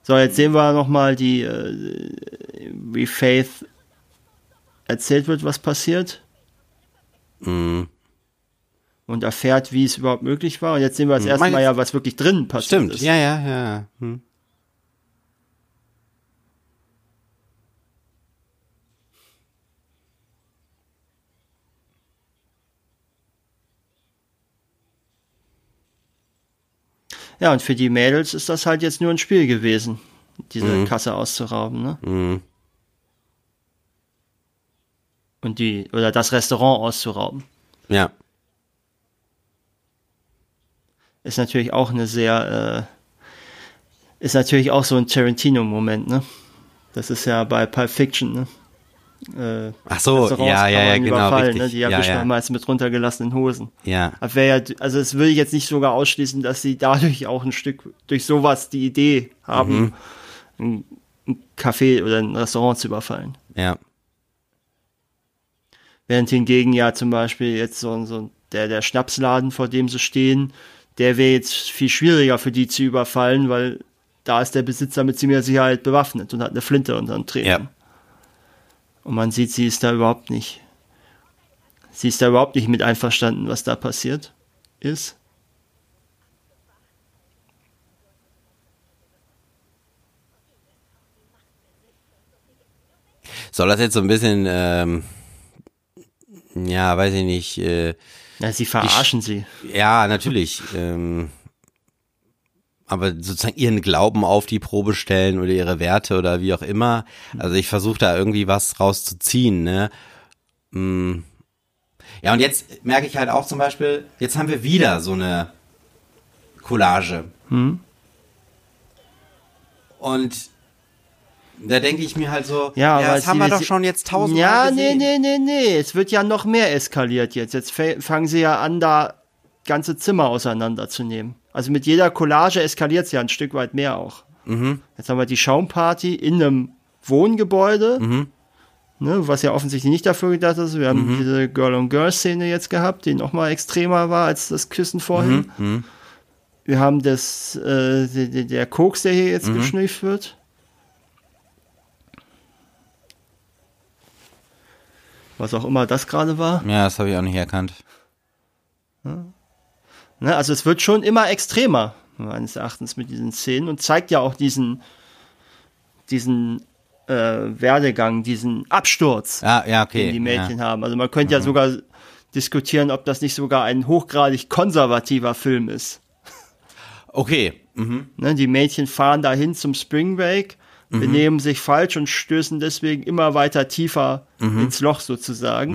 So, jetzt sehen wir nochmal die, äh, wie Faith erzählt wird, was passiert. Mhm und erfährt, wie es überhaupt möglich war. Und jetzt sehen wir das hm. erste Mal ja, was wirklich drin passiert Stimmt, ist. ja, ja, ja. Hm. Ja, und für die Mädels ist das halt jetzt nur ein Spiel gewesen, diese mhm. Kasse auszurauben, ne? Mhm. Und die, oder das Restaurant auszurauben. Ja ist natürlich auch eine sehr, äh, ist natürlich auch so ein Tarantino-Moment, ne? Das ist ja bei Pulp Fiction, ne? Äh, Ach so, ja, ja, ja, genau. Richtig. Ne? Die ja, erwischt ja. meist mit runtergelassenen Hosen. Ja. Ja, also es würde ich jetzt nicht sogar ausschließen, dass sie dadurch auch ein Stück, durch sowas die Idee haben, mhm. ein, ein Café oder ein Restaurant zu überfallen. Ja. Während hingegen ja zum Beispiel jetzt so, so der, der Schnapsladen, vor dem sie stehen, der wäre jetzt viel schwieriger für die zu überfallen, weil da ist der Besitzer mit ziemlicher Sicherheit bewaffnet und hat eine Flinte unter dem Treten. Ja. Und man sieht, sie ist da überhaupt nicht. Sie ist da überhaupt nicht mit einverstanden, was da passiert ist. Soll das jetzt so ein bisschen, ähm, ja, weiß ich nicht, äh, ja, sie verarschen sie. Ja, natürlich. Ähm, aber sozusagen ihren Glauben auf die Probe stellen oder ihre Werte oder wie auch immer. Also ich versuche da irgendwie was rauszuziehen, ne? Mm. Ja, und jetzt merke ich halt auch zum Beispiel, jetzt haben wir wieder so eine Collage. Hm? Und da denke ich mir halt so, Ja, aber das haben wir doch schon jetzt tausendmal Ja, gesehen. nee, nee, nee, nee. Es wird ja noch mehr eskaliert jetzt. Jetzt fangen sie ja an, da ganze Zimmer auseinanderzunehmen. Also mit jeder Collage eskaliert es ja ein Stück weit mehr auch. Mhm. Jetzt haben wir die Schaumparty in einem Wohngebäude, Mhm. ne, was ja offensichtlich nicht dafür gedacht ist. Wir haben diese Girl-on-Girl-Szene jetzt gehabt, die noch mal extremer war als das Küssen vorhin. Mhm. Wir haben das, äh, der, der- der Koks, der hier Mhm. jetzt geschnüfft wird. Was auch immer das gerade war. Ja, das habe ich auch nicht erkannt. Ne, also es wird schon immer extremer, meines Erachtens, mit diesen Szenen und zeigt ja auch diesen, diesen äh, Werdegang, diesen Absturz, Ja, ja, okay. den die Mädchen ja. haben. Also man könnte ja sogar diskutieren, ob das nicht sogar ein hochgradig konservativer Film ist. Okay. Mhm. Ne, die Mädchen fahren dahin zum Spring Break, benehmen sich falsch und stößen deswegen immer weiter tiefer ins Loch sozusagen.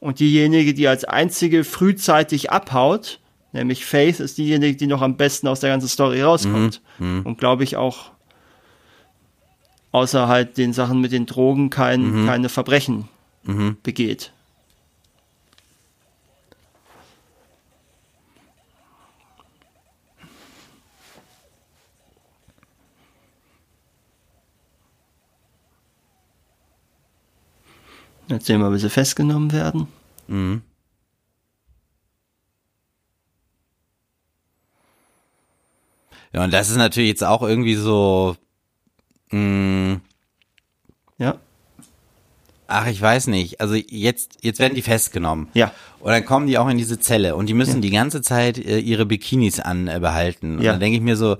Und diejenige, die als einzige frühzeitig abhaut, nämlich Faith, ist diejenige, die noch am besten aus der ganzen Story rauskommt. Und glaube ich auch außer halt den Sachen mit den Drogen kein, keine Verbrechen begeht. Jetzt sehen wir, wie sie festgenommen werden. Mhm. Ja, und das ist natürlich jetzt auch irgendwie so, mh, Ja, ach, ich weiß nicht. Also jetzt, jetzt werden die festgenommen. ja, Und dann kommen die auch in diese Zelle und die müssen die ganze Zeit äh, ihre Bikinis an äh, behalten. Und Ja. dann denke ich mir so,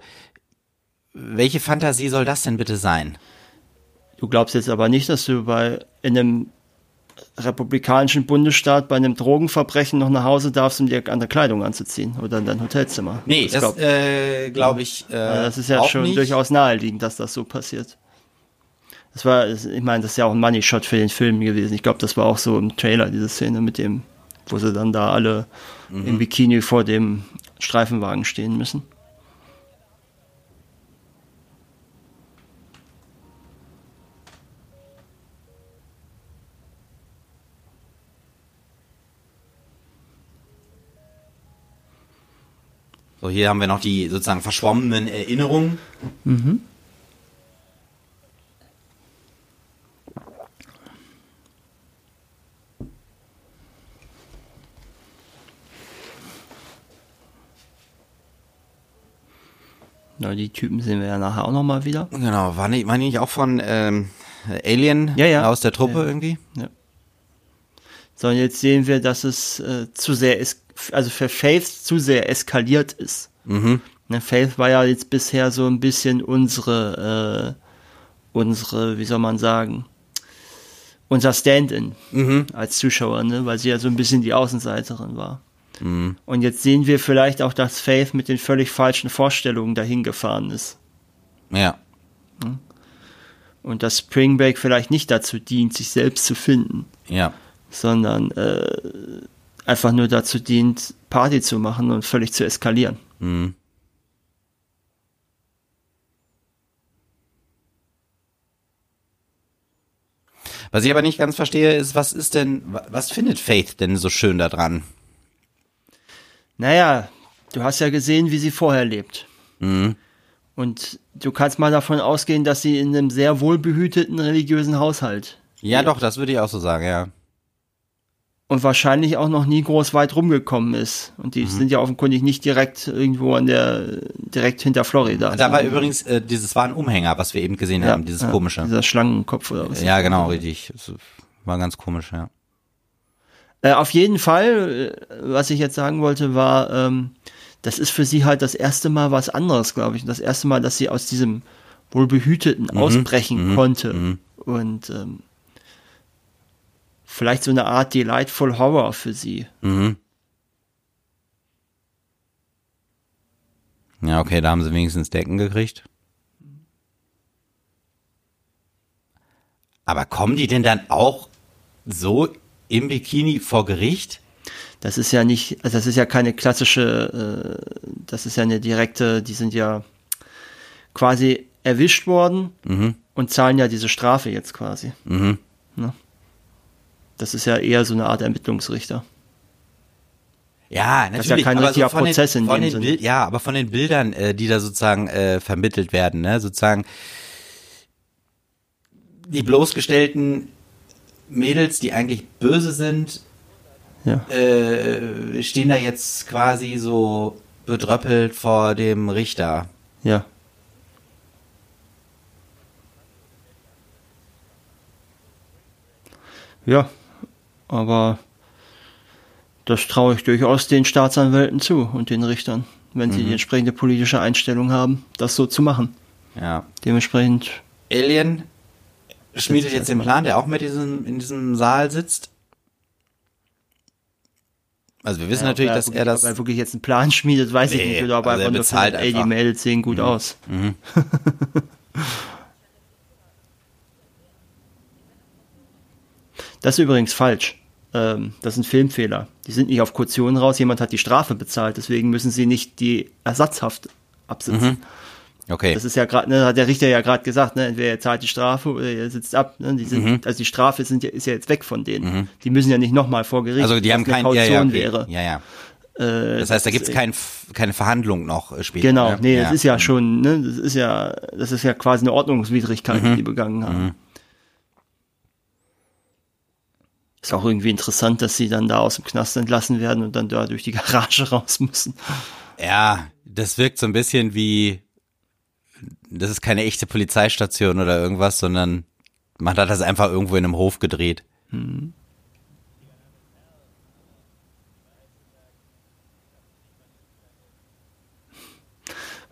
welche Fantasie soll das denn bitte sein? Du glaubst jetzt aber nicht, dass du bei in einem republikanischen Bundesstaat bei einem Drogenverbrechen noch nach Hause darfst, um dir andere Kleidung anzuziehen oder in dein Hotelzimmer. Nee, das, glaub, äh, glaube ich. Äh, das ist ja schon nicht. durchaus naheliegend, dass das so passiert. Das war, ich meine, das ist ja auch ein Money Shot für den Film gewesen. Ich glaube, das war auch so im Trailer, diese Szene mit dem, wo sie dann da alle Mhm. im Bikini vor dem Streifenwagen stehen müssen. So, hier haben wir noch die sozusagen verschwommenen Erinnerungen. Na, die Typen sehen wir ja nachher auch nochmal wieder. Genau, waren die, waren die nicht auch von ähm, Alien Ja, ja. aus der Truppe Ja. irgendwie? So, und jetzt sehen wir, dass es äh, zu sehr, es also für Faith zu sehr eskaliert ist. Mhm. Ne, Faith war ja jetzt bisher so ein bisschen unsere, äh, unsere, wie soll man sagen, unser Stand-in Mhm. als Zuschauer, ne, weil sie ja so ein bisschen die Außenseiterin war. Mhm. Und jetzt sehen wir vielleicht auch, dass Faith mit den völlig falschen Vorstellungen dahin gefahren ist. Ja. Und dass Spring Break vielleicht nicht dazu dient, sich selbst zu finden. Ja. sondern äh, einfach nur dazu dient, Party zu machen und völlig zu eskalieren. Mhm. Was ich aber nicht ganz verstehe, ist, was ist denn, wa- was findet Faith denn so schön daran? Naja, du hast ja gesehen, wie sie vorher lebt. Mhm. Und du kannst mal davon ausgehen, dass sie in einem sehr wohlbehüteten religiösen Haushalt Ja, doch, das würde ich auch so sagen, ja. Und wahrscheinlich auch noch nie groß weit rumgekommen ist. Und die sind ja offenkundig nicht direkt irgendwo an der, direkt hinter Florida. Da war übrigens, äh, dieses war ein Umhänger, was wir eben gesehen ja, haben, dieses ja, komische. Dieser Schlangenkopf oder was. Ja, genau, richtig. Das war ganz komisch, ja. Äh, auf jeden Fall, äh, was ich jetzt sagen wollte, war, ähm, das ist für sie halt das erste Mal was anderes, glaube ich. Und das erste Mal, dass sie aus diesem wohlbehüteten ausbrechen konnte. Und ähm, vielleicht so eine Art Delightful Horror für sie. Mhm. Ja, okay, da haben sie wenigstens Decken gekriegt. Aber kommen die denn dann auch so im Bikini vor Gericht? Das ist ja nicht, also das ist ja keine klassische, äh, das ist ja eine direkte, die sind ja quasi erwischt worden Mhm. und zahlen ja diese Strafe jetzt quasi. Mhm. Das ist ja eher so eine Art Ermittlungsrichter. Ja, natürlich. ist ja kein richtiger den- Prozess in von dem den Sinne. Bild, Ja, aber von den Bildern, äh, die da sozusagen äh, vermittelt werden, ne, sozusagen die bloßgestellten Mädels, die eigentlich böse sind, Ja. äh, stehen da jetzt quasi so bedröppelt vor dem Richter. Ja. Ja, aber das traue ich durchaus den Staatsanwälten zu und den Richtern, wenn sie die entsprechende politische Einstellung haben, das so zu machen. Ja. Dementsprechend, Alien schmiedet ich jetzt den. Plan, der auch mit diesem, in diesem Saal sitzt. Also wir wissen ja, natürlich, ob er dass wirklich, er das. Ob er wirklich jetzt einen Plan schmiedet, weiß ich Nee, nicht. Oder ob also er einfach bezahlt findet, ey, die einfach. Mhm. Mädels sehen gut aus. Das ist übrigens falsch. Ähm, das ein Filmfehler. Die sind nicht auf Kaution raus, jemand hat die Strafe bezahlt, deswegen müssen sie nicht die Ersatzhaft absitzen. okay. Das ist ja gerade, ne, hat der Richter ja gerade gesagt, ne, entweder er zahlt die Strafe oder er sitzt ab. Ne, die sind, Mhm. Also die Strafe sind ja, ist ja jetzt weg von denen. Die müssen ja nicht nochmal vor Gericht. also die haben eine kein Kaution ja, ja, okay. wäre. ja, ja. Äh, Das heißt, da gibt's kein, keine Verhandlung noch äh, später. Genau, ne? nee, das ist ja schon, ne, das ist ja, das ist ja quasi eine Ordnungswidrigkeit, Mhm. die die begangen haben. Ist auch irgendwie interessant, dass sie dann da aus dem Knast entlassen werden und dann da durch die Garage raus müssen. Ja, das wirkt so ein bisschen wie, das ist keine echte Polizeistation oder irgendwas, sondern man hat das einfach irgendwo in einem Hof gedreht.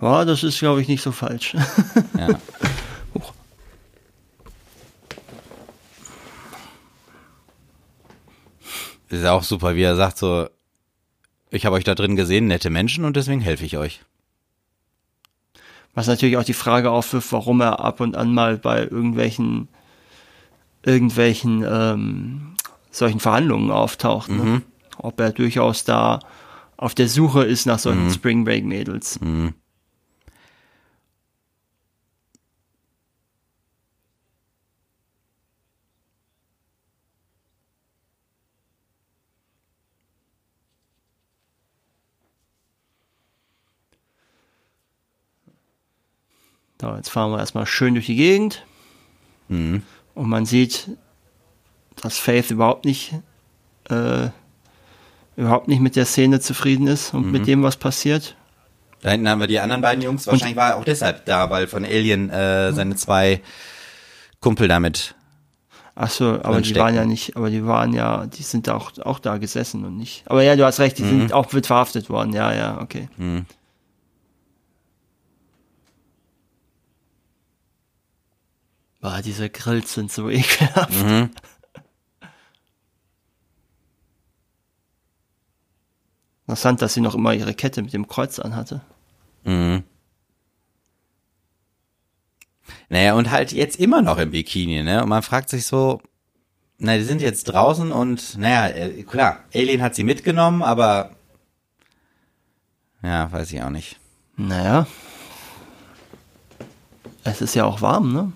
Ja, das ist, glaube ich, nicht so falsch. Ja. Das ist ja auch super, wie er sagt so, ich habe euch da drin gesehen, nette Menschen und deswegen helfe ich euch. Was natürlich auch die Frage aufwirft, warum er ab und an mal bei irgendwelchen, irgendwelchen ähm, solchen Verhandlungen auftaucht. Ne? Ob er durchaus da auf der Suche ist nach solchen Spring Break Mädels. So, jetzt fahren wir erstmal schön durch die Gegend. Und man sieht, dass Faith überhaupt nicht, äh, überhaupt nicht mit der Szene zufrieden ist und mit dem, was passiert. Da hinten haben wir die anderen beiden Jungs. Wahrscheinlich war er auch deshalb da, weil von Alien äh, seine zwei Kumpel damit. Ach so, aber die waren ja nicht, aber die waren ja, die sind auch, auch da gesessen und nicht. Aber ja, du hast recht, die sind auch mit verhaftet worden. Ja, ja, okay. Boah, diese Grills sind so ekelhaft. Interessant, dass sie noch immer ihre Kette mit dem Kreuz anhatte. Naja, und halt jetzt immer noch im Bikini, ne? Und man fragt sich so, na, die sind jetzt draußen und, naja, äh, klar, Alien hat sie mitgenommen, aber ja, weiß ich auch nicht. Naja. Es ist ja auch warm, ne?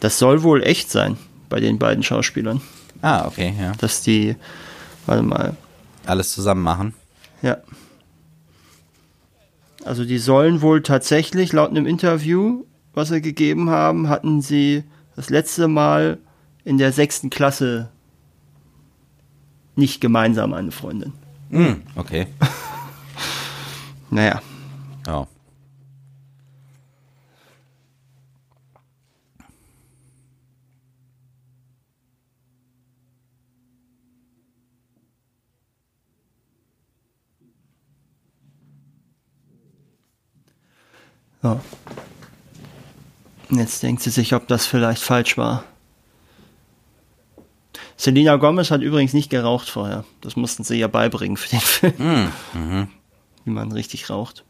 Das soll wohl echt sein bei den beiden Schauspielern. Ah, okay, ja. Dass die, warte mal, Alles zusammen machen. ja. Also die sollen wohl tatsächlich, laut einem Interview, was sie gegeben haben, hatten sie das letzte Mal in der sechsten Klasse nicht gemeinsam eine Freundin. Hm, okay. Naja, Ja. Jetzt denkt sie sich, ob das vielleicht falsch war. Selena Gomez hat übrigens nicht geraucht vorher. Das mussten sie ja beibringen für den Film. Mhm. Wie man richtig raucht.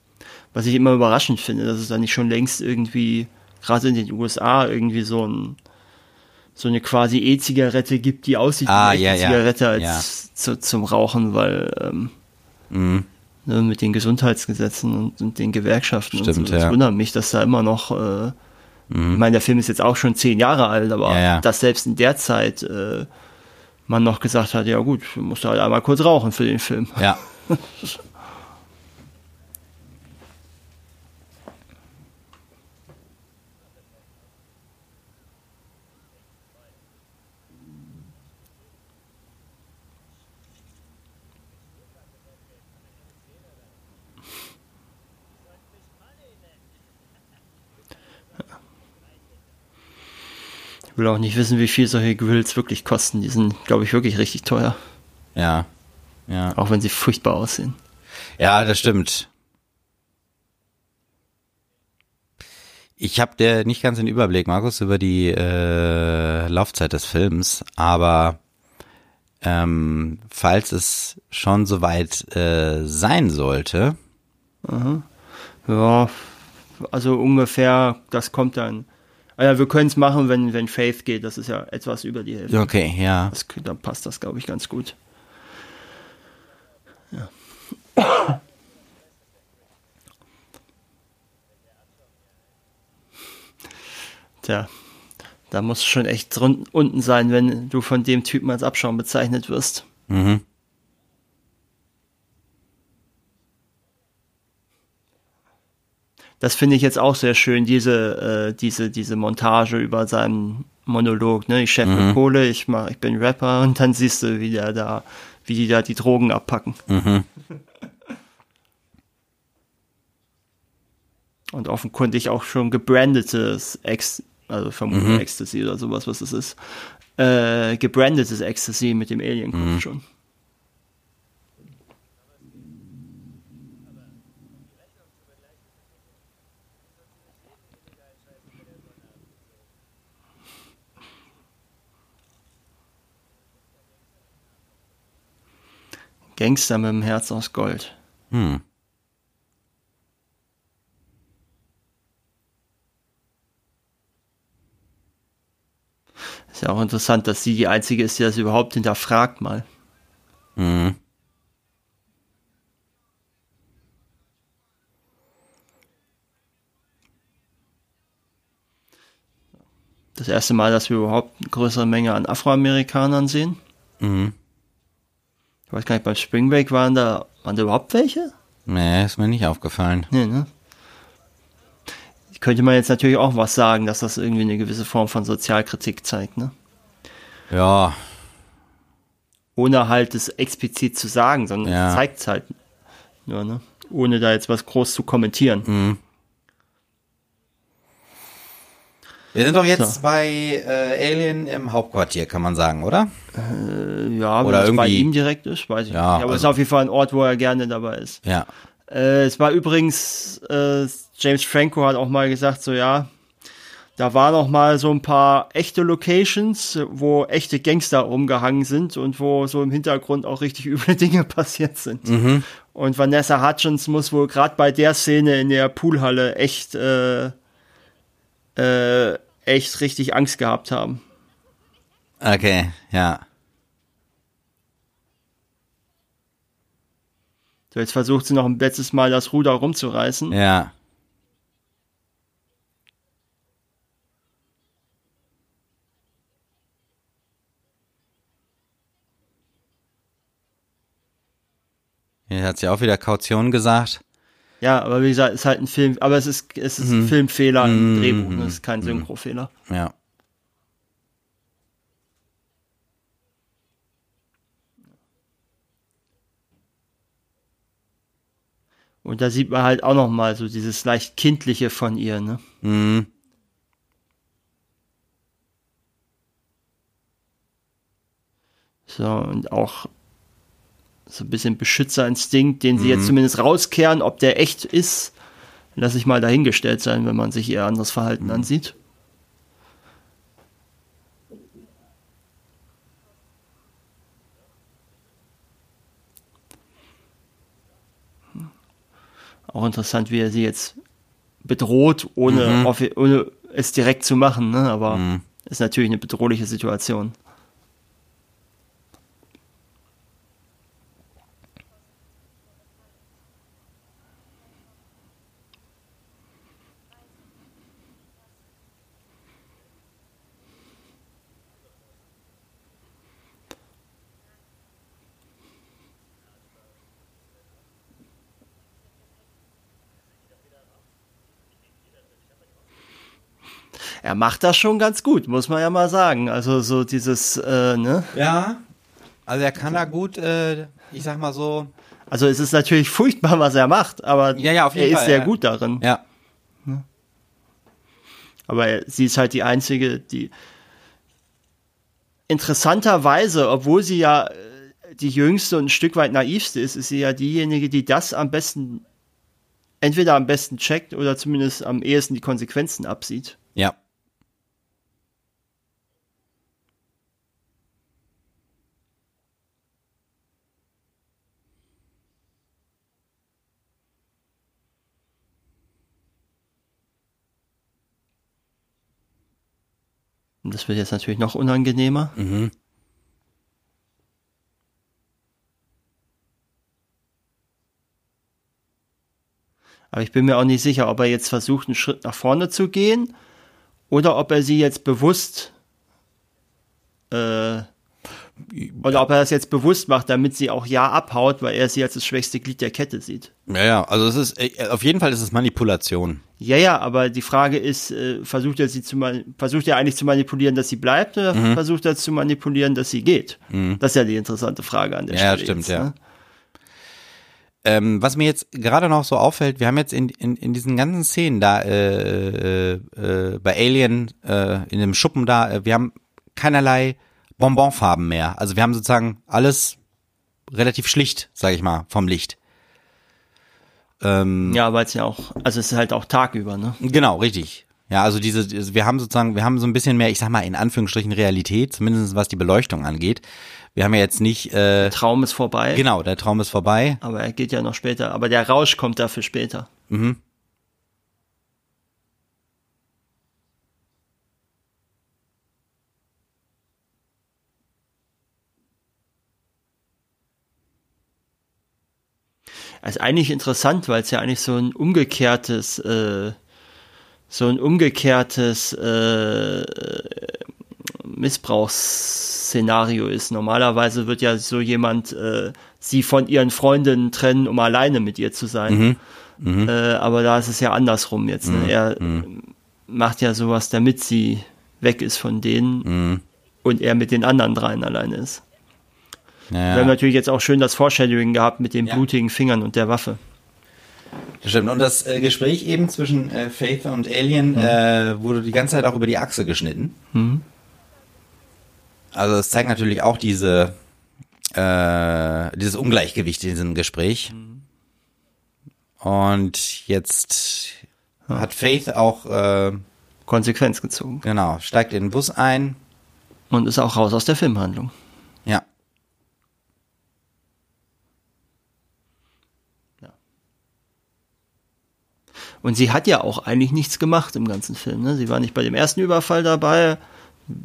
Was ich immer überraschend finde, dass es da nicht schon längst irgendwie, gerade in den USA, irgendwie so ein so eine quasi E-Zigarette gibt, die aussieht Ah, wie ja, eine ja. Zigarette als Ja. zu, zum Rauchen, weil ähm, Mhm. Ne, mit den Gesundheitsgesetzen und, und den Gewerkschaften und Stimmt, so. Das ja. wundert mich, dass da immer noch, äh, ich meine, der Film ist jetzt auch schon zehn Jahre alt, aber Ja, ja. dass selbst in der Zeit äh, man noch gesagt hat, ja gut, musst du halt einmal kurz rauchen für den Film. Ja. will auch nicht wissen, wie viel solche Grills wirklich kosten. Die sind, glaube ich, wirklich richtig teuer. Ja. Ja. Auch wenn sie furchtbar aussehen. Ja, das stimmt. Ich habe der nicht ganz den Überblick, Markus, über die äh, Laufzeit des Films, aber ähm, falls es schon soweit äh, sein sollte, Ja, also ungefähr, das kommt dann. Ah ja, wir können es machen, wenn, wenn Faith geht. Das ist ja etwas über die Hälfte. okay, ja, Das, dann passt das, glaube ich, ganz gut. Ja. Tja, da muss schon echt drun- unten sein, wenn du von dem Typen als Abschaum bezeichnet wirst. mhm. Das finde ich jetzt auch sehr schön, diese, äh, diese, diese Montage über seinen Monolog, ne? Ich scheffe Kohle, ich mach, ich bin Rapper und dann siehst du, wie der da, wie die da die Drogen abpacken. Und offenkundig auch schon gebrandetes Ex, also vermutlich Ecstasy oder sowas, was es ist. Äh, gebrandetes Ecstasy mit dem Alien-Kopf schon. Gangster mit dem Herz aus Gold. Hm. Ist ja auch interessant, dass sie die Einzige ist, die das überhaupt hinterfragt mal. Mhm. Das erste Mal, dass wir überhaupt eine größere Menge an Afroamerikanern sehen. Mhm. Ich weiß gar nicht, beim Spring Break waren da, waren da überhaupt welche? Nee, ist mir nicht aufgefallen. Nee, ne? Könnte man jetzt natürlich auch was sagen, dass das irgendwie eine gewisse Form von Sozialkritik zeigt, ne? Ja, Ohne halt es explizit zu sagen, sondern Ja. es zeigt es halt nur, ne? Ohne da jetzt was groß zu kommentieren. Mhm. Wir sind doch jetzt So. bei äh, Alien im Hauptquartier, kann man sagen, oder? Ja, wenn Oder das bei irgendwie- ihm direkt ist, weiß ich Ja, nicht. Aber es ist also- auf jeden Fall ein Ort, wo er gerne dabei ist. Ja. Äh, es war übrigens, äh, James Franco hat auch mal gesagt, so ja, da waren auch mal so ein paar echte Locations, wo echte Gangster rumgehangen sind und wo so im Hintergrund auch richtig üble Dinge passiert sind. Und Vanessa Hutchins muss wohl gerade bei der Szene in der Poolhalle echt, äh, äh, echt richtig Angst gehabt haben. Okay, ja. So, jetzt versucht sie noch ein letztes Mal das Ruder rumzureißen. Ja. Hier hat sie auch wieder Kaution gesagt. Ja, aber wie gesagt, es ist halt ein Film, aber es ist, es ist ein Filmfehler im Drehbuch, ne? es ist kein Synchrofehler. Ja. Und da sieht man halt auch noch mal so dieses leicht kindliche von ihr, ne? Mhm. So, und auch so ein bisschen Beschützerinstinkt, den sie mhm. jetzt zumindest rauskehren, ob der echt ist, lasse ich mal dahingestellt sein, wenn man sich ihr anderes Verhalten mhm. ansieht. Auch interessant, wie er sie jetzt bedroht, ohne, mhm. ohne es direkt zu machen, ne? aber mhm. ist natürlich eine bedrohliche Situation. Macht das schon ganz gut, muss man ja mal sagen. Also so dieses, äh, ne? Ja. Also er kann da gut, äh, ich sag mal so. Also es ist natürlich furchtbar, was er macht, aber Ja, ja, er ist Fall, sehr ja. gut darin. Ja. Aber er, sie ist halt die einzige, die interessanterweise, obwohl sie ja äh, die jüngste und ein Stück weit naivste ist, ist sie ja diejenige, die das am besten, entweder am besten checkt oder zumindest am ehesten die Konsequenzen absieht. Ja. Und das wird jetzt natürlich noch unangenehmer. Mhm. Aber ich bin mir auch nicht sicher, ob er jetzt versucht, einen Schritt nach vorne zu gehen oder ob er sie jetzt bewusst äh, oder ob er das jetzt bewusst macht, damit sie auch ja abhaut, weil er sie als das schwächste Glied der Kette sieht. Ja, ja. Also es ist, äh, auf jeden Fall ist es Manipulation. Ja, ja, aber die Frage ist, äh, versucht er sie zu versucht er eigentlich zu manipulieren, dass sie bleibt oder Mhm. versucht er zu manipulieren, dass sie geht? Das ist ja die interessante Frage an der Ja, Stelle. stimmt, jetzt, ja. Ne? Ähm, was mir jetzt gerade noch so auffällt, wir haben jetzt in, in, in diesen ganzen Szenen da äh, äh, äh, bei Alien äh, in dem Schuppen da, wir haben keinerlei Bonbonfarben mehr. Also wir haben sozusagen alles relativ schlicht, sage ich mal, vom Licht. Ähm, Ja, weil es ja auch, also es ist halt auch tagüber, ne? Genau, richtig. Ja, also diese, wir haben sozusagen, wir haben so ein bisschen mehr, ich sag mal in Anführungsstrichen Realität, zumindest was die Beleuchtung angeht. Wir haben ja jetzt nicht, äh, Traum ist vorbei. genau, der Traum ist vorbei. Aber er geht ja noch später. Aber der Rausch kommt dafür später. Das ist eigentlich interessant, weil es ja eigentlich so ein umgekehrtes, äh, so ein umgekehrtes äh, Missbrauchsszenario ist. Normalerweise wird ja so jemand äh, sie von ihren Freundinnen trennen, um alleine mit ihr zu sein. Äh, aber da ist es ja andersrum jetzt. Ne? Er äh, macht ja sowas, damit sie weg ist von denen und er mit den anderen dreien alleine ist. Wir haben Ja, natürlich jetzt auch schön das Foreshadowing gehabt mit den Ja. blutigen Fingern und der Waffe. das stimmt. Und das äh, Gespräch eben zwischen äh, Faith und Alien äh, wurde die ganze Zeit auch über die Achse geschnitten. Also es zeigt natürlich auch diese, äh, dieses Ungleichgewicht in diesem Gespräch. Und jetzt hat Faith auch, äh, Konsequenz gezogen. genau, steigt in den Bus ein. Und ist auch raus aus der Filmhandlung. Ja. Und sie hat ja auch eigentlich nichts gemacht im ganzen Film. Ne? Sie war nicht bei dem ersten Überfall dabei.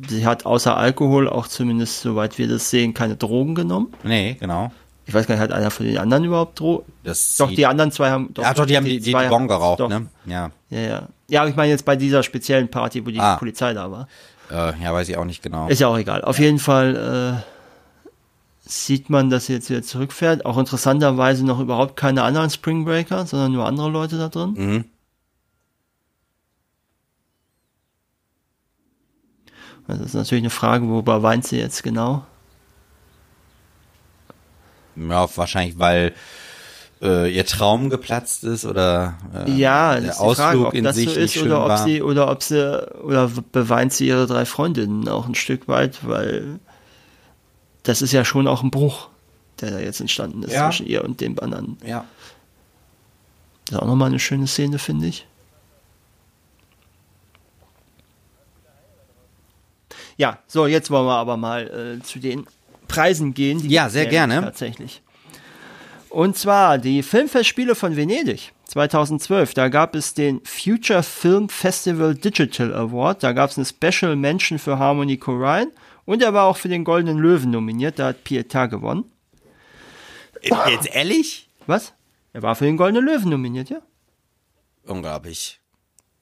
Sie hat außer Alkohol auch zumindest, soweit wir das sehen, keine Drogen genommen. Nee, genau. Ich weiß gar nicht, hat einer von den anderen überhaupt Drogen? Doch, die anderen zwei haben. ja, doch, die haben die, die, die zwei Bon haben- geraucht, doch. ne? Ja. Ja, ja. Ja, aber ich meine jetzt bei dieser speziellen Party, wo die Ah. Polizei da war. Äh, ja, weiß ich auch nicht genau. Ist ja auch egal. Auf jeden Fall äh, sieht man, dass sie jetzt wieder zurückfährt. Auch interessanterweise noch überhaupt keine anderen Spring Breaker, sondern nur andere Leute da drin. Mhm. Das ist natürlich eine Frage, worüber weint sie jetzt genau? Ja, wahrscheinlich, weil äh, ihr Traum geplatzt ist oder äh, Ja, das der Frage, Ausflug ob in das sich so nicht ist schön oder ob war. sie oder ob sie oder beweint sie ihre drei Freundinnen auch ein Stück weit, weil das ist ja schon auch ein Bruch, der da jetzt entstanden ist Ja. zwischen ihr und dem anderen. ja. Das ist auch nochmal eine schöne Szene, finde ich. Ja, so, jetzt wollen wir aber mal äh, zu den Preisen gehen. Die Ja, sehr gerne. Tatsächlich. Und zwar die Filmfestspiele von Venedig. 2012, da gab es den Future Film Festival Digital Award. Da gab es eine Special Mention für Harmony Korine und er war auch für den Goldenen Löwen nominiert. Da hat Pietà gewonnen. Jetzt ehrlich? Was? Er war für den Goldenen Löwen nominiert, ja? Unglaublich.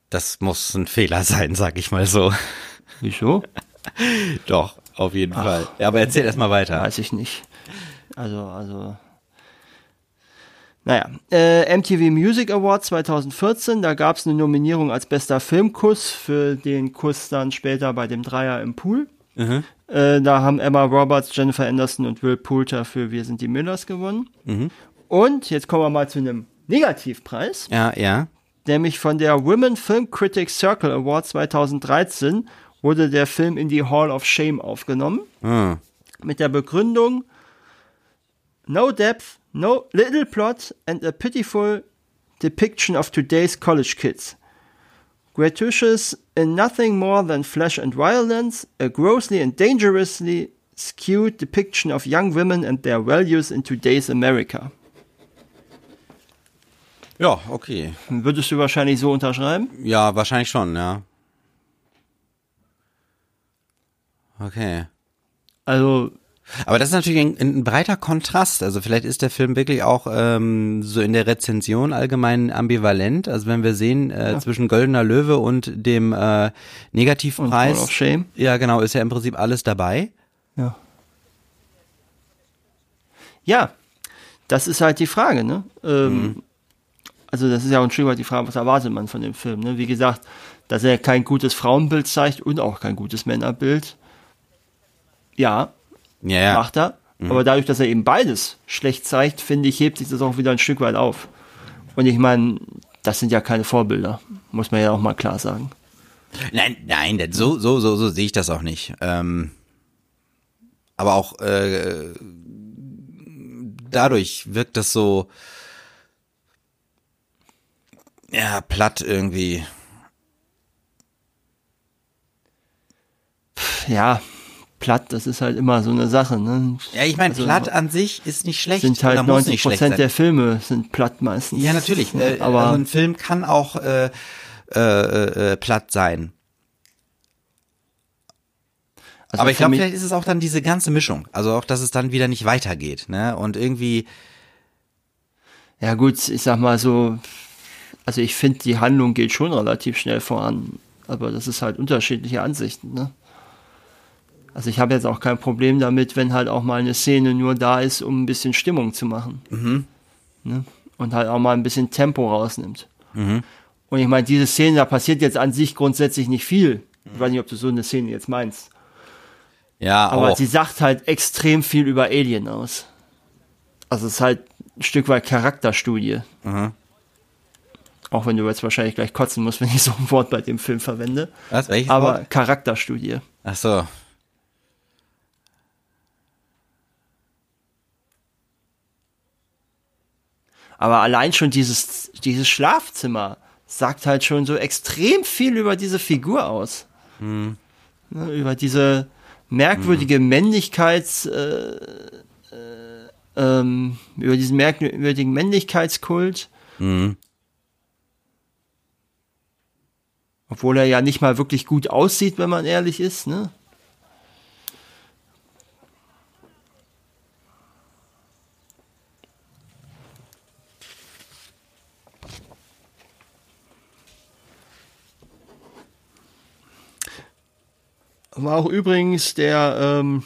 Das muss ein Fehler sein, sag ich mal so. Wieso? Doch, auf jeden Ach, Fall. Ja, aber erzähl erst mal weiter. Weiß ich nicht. Also, also. Naja, äh, MTV Music Award 2014, da gab es eine Nominierung als bester Filmkuss für den Kuss dann später bei dem Dreier im Pool. Mhm. Äh, da haben Emma Roberts, Jennifer Anderson und Will Poulter für Wir sind die Millers gewonnen. Mhm. Und jetzt kommen wir mal zu einem Negativpreis. Ja, ja. Nämlich von der Women Film Critics Circle Award 2013 wurde der Film in die Hall of Shame aufgenommen. Mhm. Mit der Begründung No Depth, no little plot and a pitiful depiction of today's college kids. Gratuitous in nothing more than flesh and violence, a grossly and dangerously skewed depiction of young women and their values in today's America. Ja, okay. Würdest du wahrscheinlich so unterschreiben? Ja, wahrscheinlich schon, ja. Okay. Also aber das ist natürlich ein, ein, breiter Kontrast. Also vielleicht ist der Film wirklich auch ähm, so in der Rezension allgemein ambivalent. Also wenn wir sehen äh, ja. zwischen Goldener Löwe und dem äh, Negativpreis. Und of Shame. Ja, genau, ist ja im Prinzip alles dabei. Ja. Ja, das ist halt die Frage, ne? Ähm, mhm. Also das ist ja auch ein Stück weit die Frage, was erwartet man von dem Film? Ne? Wie gesagt, dass er kein gutes Frauenbild zeigt und auch kein gutes Männerbild. Ja, ja, ja. macht er. Mhm. Aber dadurch, dass er eben beides schlecht zeigt, finde ich, hebt sich das auch wieder ein Stück weit auf. Und ich meine, das sind ja keine Vorbilder, muss man ja auch mal klar sagen. Nein, nein, so, so, so, so sehe ich das auch nicht. Ähm, aber auch äh, dadurch wirkt das so ja platt irgendwie. Ja, platt, das ist halt immer so eine Sache. Ne? Ja, ich meine, also, platt an sich ist nicht schlecht. Sind halt 90 Prozent der Filme sind platt meistens. Ja, natürlich. Äh, aber also ein Film kann auch äh, äh, äh, platt sein. Also aber ich glaube, vielleicht ist es auch dann diese ganze Mischung. Also auch, dass es dann wieder nicht weitergeht. Ne? Und irgendwie. Ja gut, ich sag mal so, also ich finde, die Handlung geht schon relativ schnell voran. Aber das ist halt unterschiedliche Ansichten. Ne? Also ich habe jetzt auch kein Problem damit, wenn halt auch mal eine Szene nur da ist, um ein bisschen Stimmung zu machen. Mhm. Ne? Und halt auch mal ein bisschen Tempo rausnimmt. Mhm. Und ich meine, diese Szene, da passiert jetzt an sich grundsätzlich nicht viel. Ich weiß nicht, ob du so eine Szene jetzt meinst. Ja, aber auch. sie sagt halt extrem viel über Alien aus. Also es ist halt ein Stück weit Charakterstudie. Mhm. Auch wenn du jetzt wahrscheinlich gleich kotzen musst, wenn ich so ein Wort bei dem Film verwende. Was? Welches Aber Wort? Charakterstudie. Ach so. Aber allein schon dieses, dieses Schlafzimmer sagt halt schon so extrem viel über diese Figur aus. Hm. Ne, über diese merkwürdige hm. Männlichkeits, äh, äh, ähm, über diesen merkwürdigen Männlichkeitskult. Hm. Obwohl er ja nicht mal wirklich gut aussieht, wenn man ehrlich ist, ne? War auch übrigens der, ähm,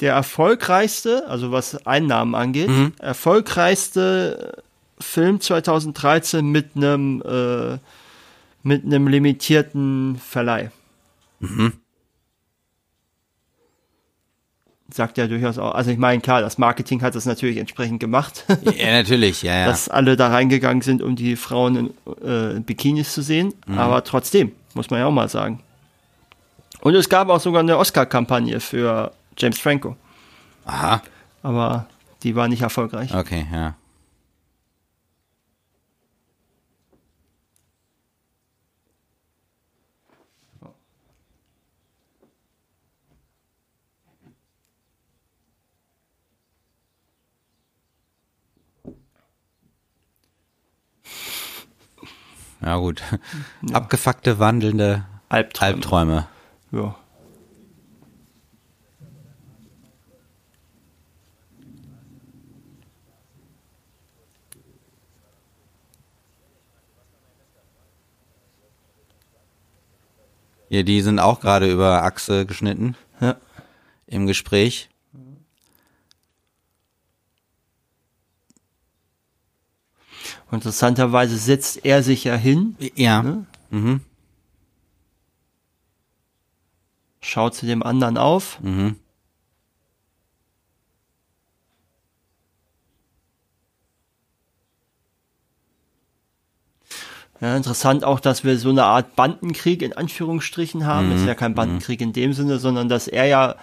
der erfolgreichste, also was Einnahmen angeht, mhm. erfolgreichste Film 2013 mit einem äh, mit einem limitierten Verleih. Mhm. Sagt ja durchaus auch. Also ich meine, klar, das Marketing hat das natürlich entsprechend gemacht. Ja, natürlich, ja, ja. Dass alle da reingegangen sind, um die Frauen in äh, Bikinis zu sehen. Mhm. Aber trotzdem, muss man ja auch mal sagen. Und es gab auch sogar eine Oscar-Kampagne für James Franco. Aha. Aber die war nicht erfolgreich. Okay, ja. Ja, gut. Abgefuckte, wandelnde Albträume. Albträume. Ja. Ja, die sind auch gerade über Achse geschnitten Ja. im Gespräch. Interessanterweise setzt er sich ja hin, Ja. Ne? Mhm. Schaut zu dem anderen auf. Mhm. Ja, interessant auch, dass wir so eine Art Bandenkrieg in Anführungsstrichen haben. Es ist ja kein Bandenkrieg in dem Sinne, sondern dass er ja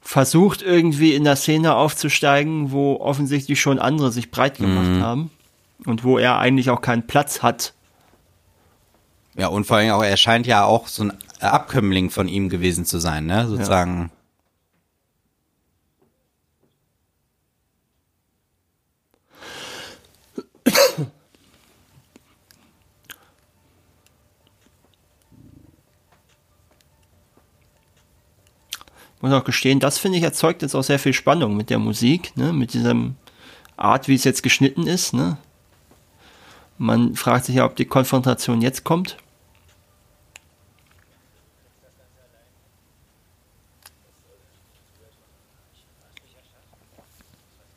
versucht, irgendwie in der Szene aufzusteigen, wo offensichtlich schon andere sich breit gemacht haben. Und wo er eigentlich auch keinen Platz hat. Ja, und vor allem auch, er scheint ja auch so ein Abkömmling von ihm gewesen zu sein, ne? Sozusagen. muss auch gestehen, das finde ich erzeugt jetzt auch sehr viel Spannung mit der Musik, ne? mit diesem Art, wie es jetzt geschnitten ist. Ne? Man fragt sich ja, ob die Konfrontation jetzt kommt.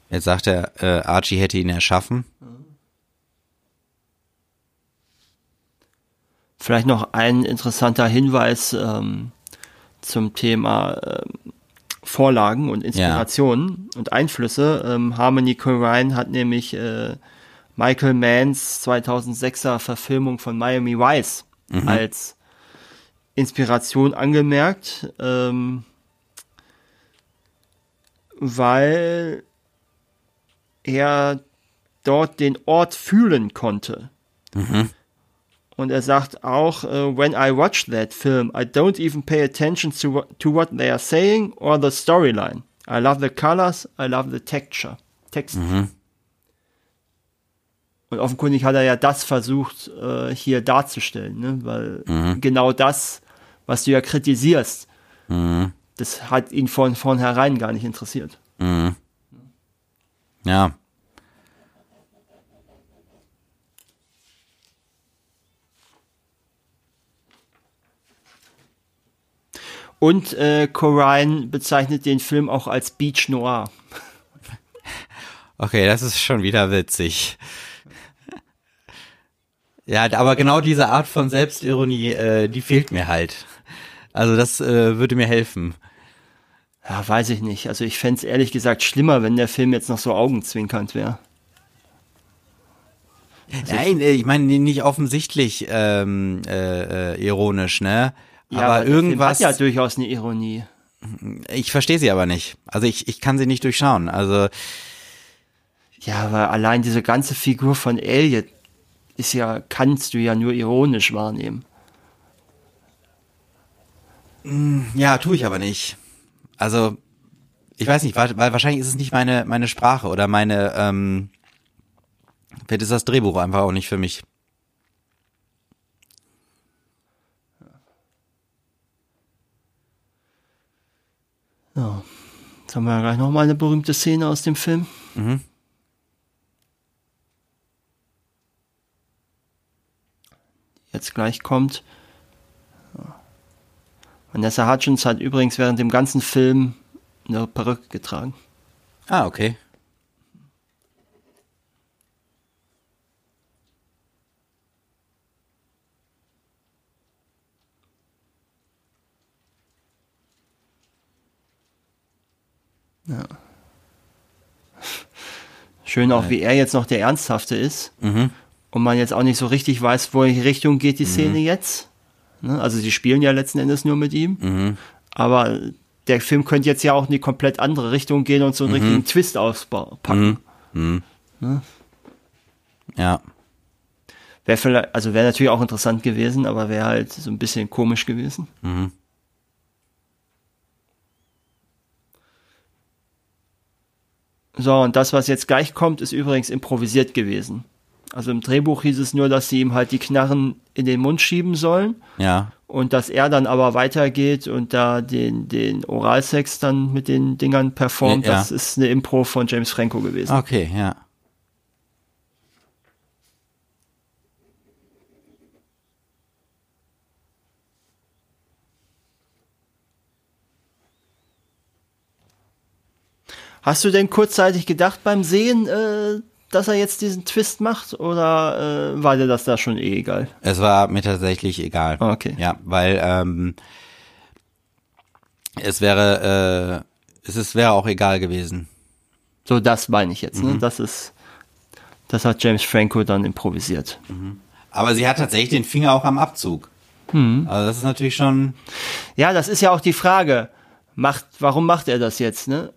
Jetzt sagt er, äh, Archie hätte ihn erschaffen. Vielleicht noch ein interessanter Hinweis ähm, zum Thema ähm, Vorlagen und Inspirationen und Einflüsse. Ähm, Harmony Korine hat nämlich äh, Michael Manns 2006er Verfilmung von Miami Vice als Inspiration angemerkt, ähm, weil er dort den Ort fühlen konnte. Und er sagt auch, uh, when I watch that film, I don't even pay attention to what, to what they are saying or the storyline. I love the colors, I love the texture. Text. Und offenkundig hat er ja das versucht, äh, hier darzustellen, ne? weil genau das, was du ja kritisierst, das hat ihn von vornherein gar nicht interessiert. Ja. Und äh, Corrine bezeichnet den Film auch als Beach Noir. Okay, das ist schon wieder witzig. Ja, aber genau diese Art von Selbstironie, äh, die fehlt mir halt. Also das äh, würde mir helfen. Ja, weiß ich nicht. Also ich fänd's ehrlich gesagt schlimmer, wenn der Film jetzt noch so augenzwinkernd wäre. Nein, äh, ich meine nicht offensichtlich ähm, äh, äh, ironisch, ne? aber der Film irgendwas. hat ja durchaus eine Ironie. ich verstehe sie aber nicht. Also ich, ich kann sie nicht durchschauen. Also Ja, aber allein diese ganze Figur von Elliot ist ja, kannst du ja nur ironisch wahrnehmen. ja, tue ich aber nicht. Also ich weiß nicht, weil, weil wahrscheinlich ist es nicht meine meine Sprache oder meine. Ähm, vielleicht ist das Drehbuch einfach auch nicht für mich. Ja. Jetzt haben wir ja gleich nochmal eine berühmte Szene aus dem Film. Jetzt gleich kommt. Ja. Vanessa Hutchins hat übrigens während dem ganzen Film eine Perücke getragen. Ah, okay. Schön auch, wie er jetzt noch der Ernsthafte ist. Und man jetzt auch nicht so richtig weiß, wo in Richtung geht die Szene jetzt. Ne? Also sie spielen ja letzten Endes nur mit ihm. Aber der Film könnte jetzt ja auch in die komplett andere Richtung gehen und so einen richtigen Twist auspacken. Ja. Wäre vielleicht, also wäre natürlich auch interessant gewesen, aber wäre halt so ein bisschen komisch gewesen. So, und das, was jetzt gleich kommt, ist übrigens improvisiert gewesen. Also im Drehbuch hieß es nur, dass sie ihm halt die Knarren in den Mund schieben sollen. Ja. Und dass er dann aber weitergeht und da den, den Oralsex dann mit den Dingern performt, Ja. das ist eine Impro von James Franco gewesen. Okay, ja. Hast du denn kurzzeitig gedacht beim Sehen, äh, dass er jetzt diesen Twist macht oder äh, war dir das da schon eh egal? Es war mir tatsächlich egal. Okay. Ja, weil ähm, es wäre, äh, es ist, wäre auch egal gewesen. So, das meine ich jetzt. Ne? Mhm. Das ist, das hat James Franco dann improvisiert. Aber sie hat tatsächlich den Finger auch am Abzug. Also das ist natürlich schon. Ja, das ist ja auch die Frage. Macht, warum macht er das jetzt? Ne?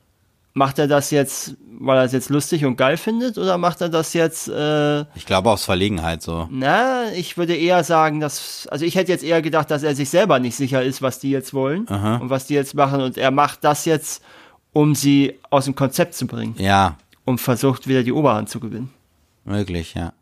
Macht er das jetzt, weil er es jetzt lustig und geil findet, oder macht er das jetzt? Äh, Ich glaube aus Verlegenheit so. na, ich würde eher sagen, dass, also ich hätte jetzt eher gedacht, dass er sich selber nicht sicher ist, was die jetzt wollen Aha. und was die jetzt machen, und er macht das jetzt, um sie aus dem Konzept zu bringen, Ja, und versucht wieder die Oberhand zu gewinnen. möglich, ja.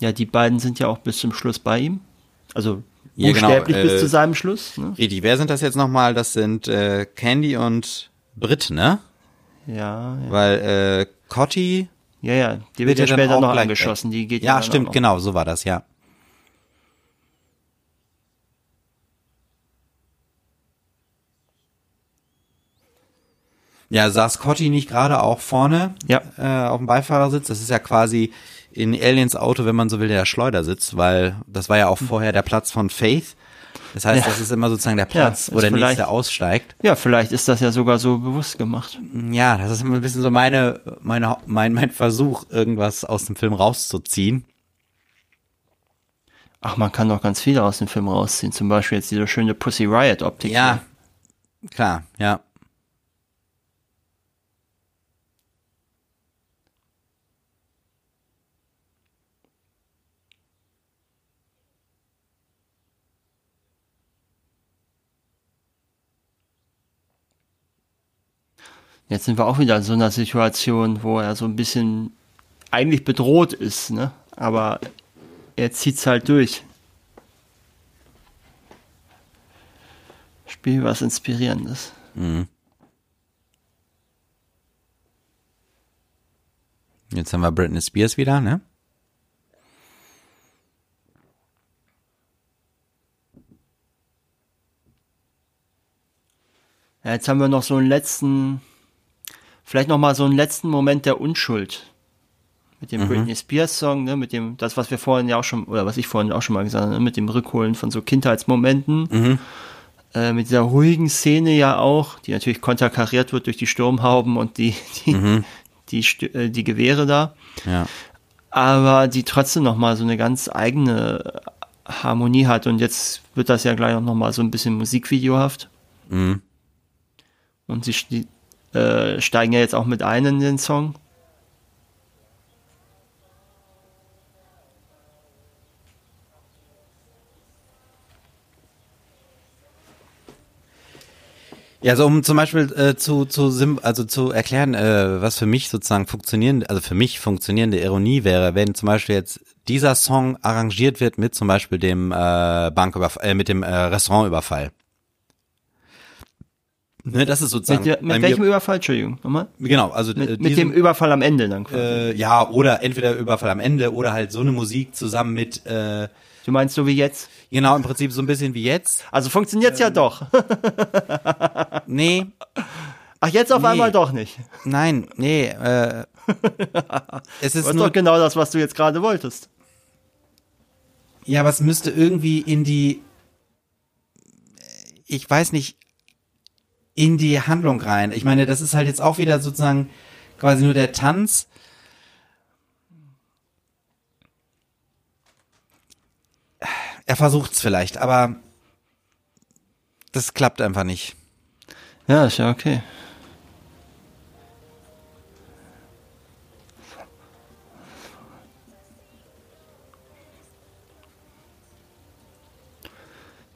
Ja, die beiden sind ja auch bis zum Schluss bei ihm. Also Ja, genau, buchstäblich bis äh, zu seinem Schluss. Ne? Richtig, wer sind das jetzt nochmal? Das sind äh, Candy und Brit, ne? Ja, ja, Weil äh, Cotti ja, ja. Die wird ja dann später noch angeschossen. Die geht Ja, dann stimmt, genau, so war das, ja. Ja, saß Cotti nicht gerade auch vorne Ja. äh, auf dem Beifahrersitz? Das ist ja quasi in Aliens Auto, wenn man so will, der Schleudersitz, weil das war ja auch vorher der Platz von Faith. Das heißt, Hm. Ja. das ist immer sozusagen der Platz, Ja, wo der nächste aussteigt. Ja, vielleicht ist das ja sogar so bewusst gemacht. Ja, das ist immer ein bisschen so meine, meine, mein, mein Versuch, irgendwas aus dem Film rauszuziehen. Ach, man kann doch ganz viel aus dem Film rausziehen. Zum Beispiel jetzt diese schöne Pussy Riot Optik. Ja, klar, ja. Jetzt sind wir auch wieder in so einer Situation, wo er so ein bisschen eigentlich bedroht ist, ne? Aber er zieht's halt durch. Spiel was Inspirierendes. Jetzt haben wir Britney Spears wieder, ne? Ja, jetzt haben wir noch so einen letzten, vielleicht noch mal so einen letzten Moment der Unschuld. Mit dem Britney Spears Song, ne, mit dem, das, was wir vorhin ja auch schon, oder was ich vorhin auch schon mal gesagt habe, ne, mit dem Rückholen von so Kindheitsmomenten. Äh, mit dieser ruhigen Szene ja auch, die natürlich konterkariert wird durch die Sturmhauben und die, die, die, Stü- äh, die Gewehre da. Ja. aber die trotzdem noch mal so eine ganz eigene Harmonie hat und jetzt wird das ja gleich auch noch mal so ein bisschen musikvideohaft. Mhm. Und sie sti- äh, steigen ja jetzt auch mit ein in den Song. Ja, also um zum Beispiel äh, zu, zu also zu erklären, äh, was für mich sozusagen funktionierende, also für mich funktionierende Ironie wäre, wenn zum Beispiel jetzt dieser Song arrangiert wird mit zum Beispiel dem äh, Banküberfall, äh, mit dem äh, Restaurantüberfall. Ne, das ist sozusagen Mit, mit mir- welchem Überfall? Entschuldigung, nochmal? genau, also äh, Mit, mit diesen- dem Überfall am Ende dann quasi. äh, ja oder entweder Überfall am Ende oder halt so eine Musik zusammen mit äh, du meinst so wie jetzt? genau im Prinzip so ein bisschen wie jetzt. Also funktioniert's Ähm. ja doch. Nee, Ach, jetzt auf Nee. einmal doch nicht. nein, nee. Äh, es ist nur doch genau das, was du jetzt gerade wolltest. Ja, aber es müsste irgendwie in die, ich weiß nicht, in die Handlung rein. Ich meine, das ist halt jetzt auch wieder sozusagen quasi nur der Tanz. Er versucht's vielleicht, aber das klappt einfach nicht. Ja, ist ja okay.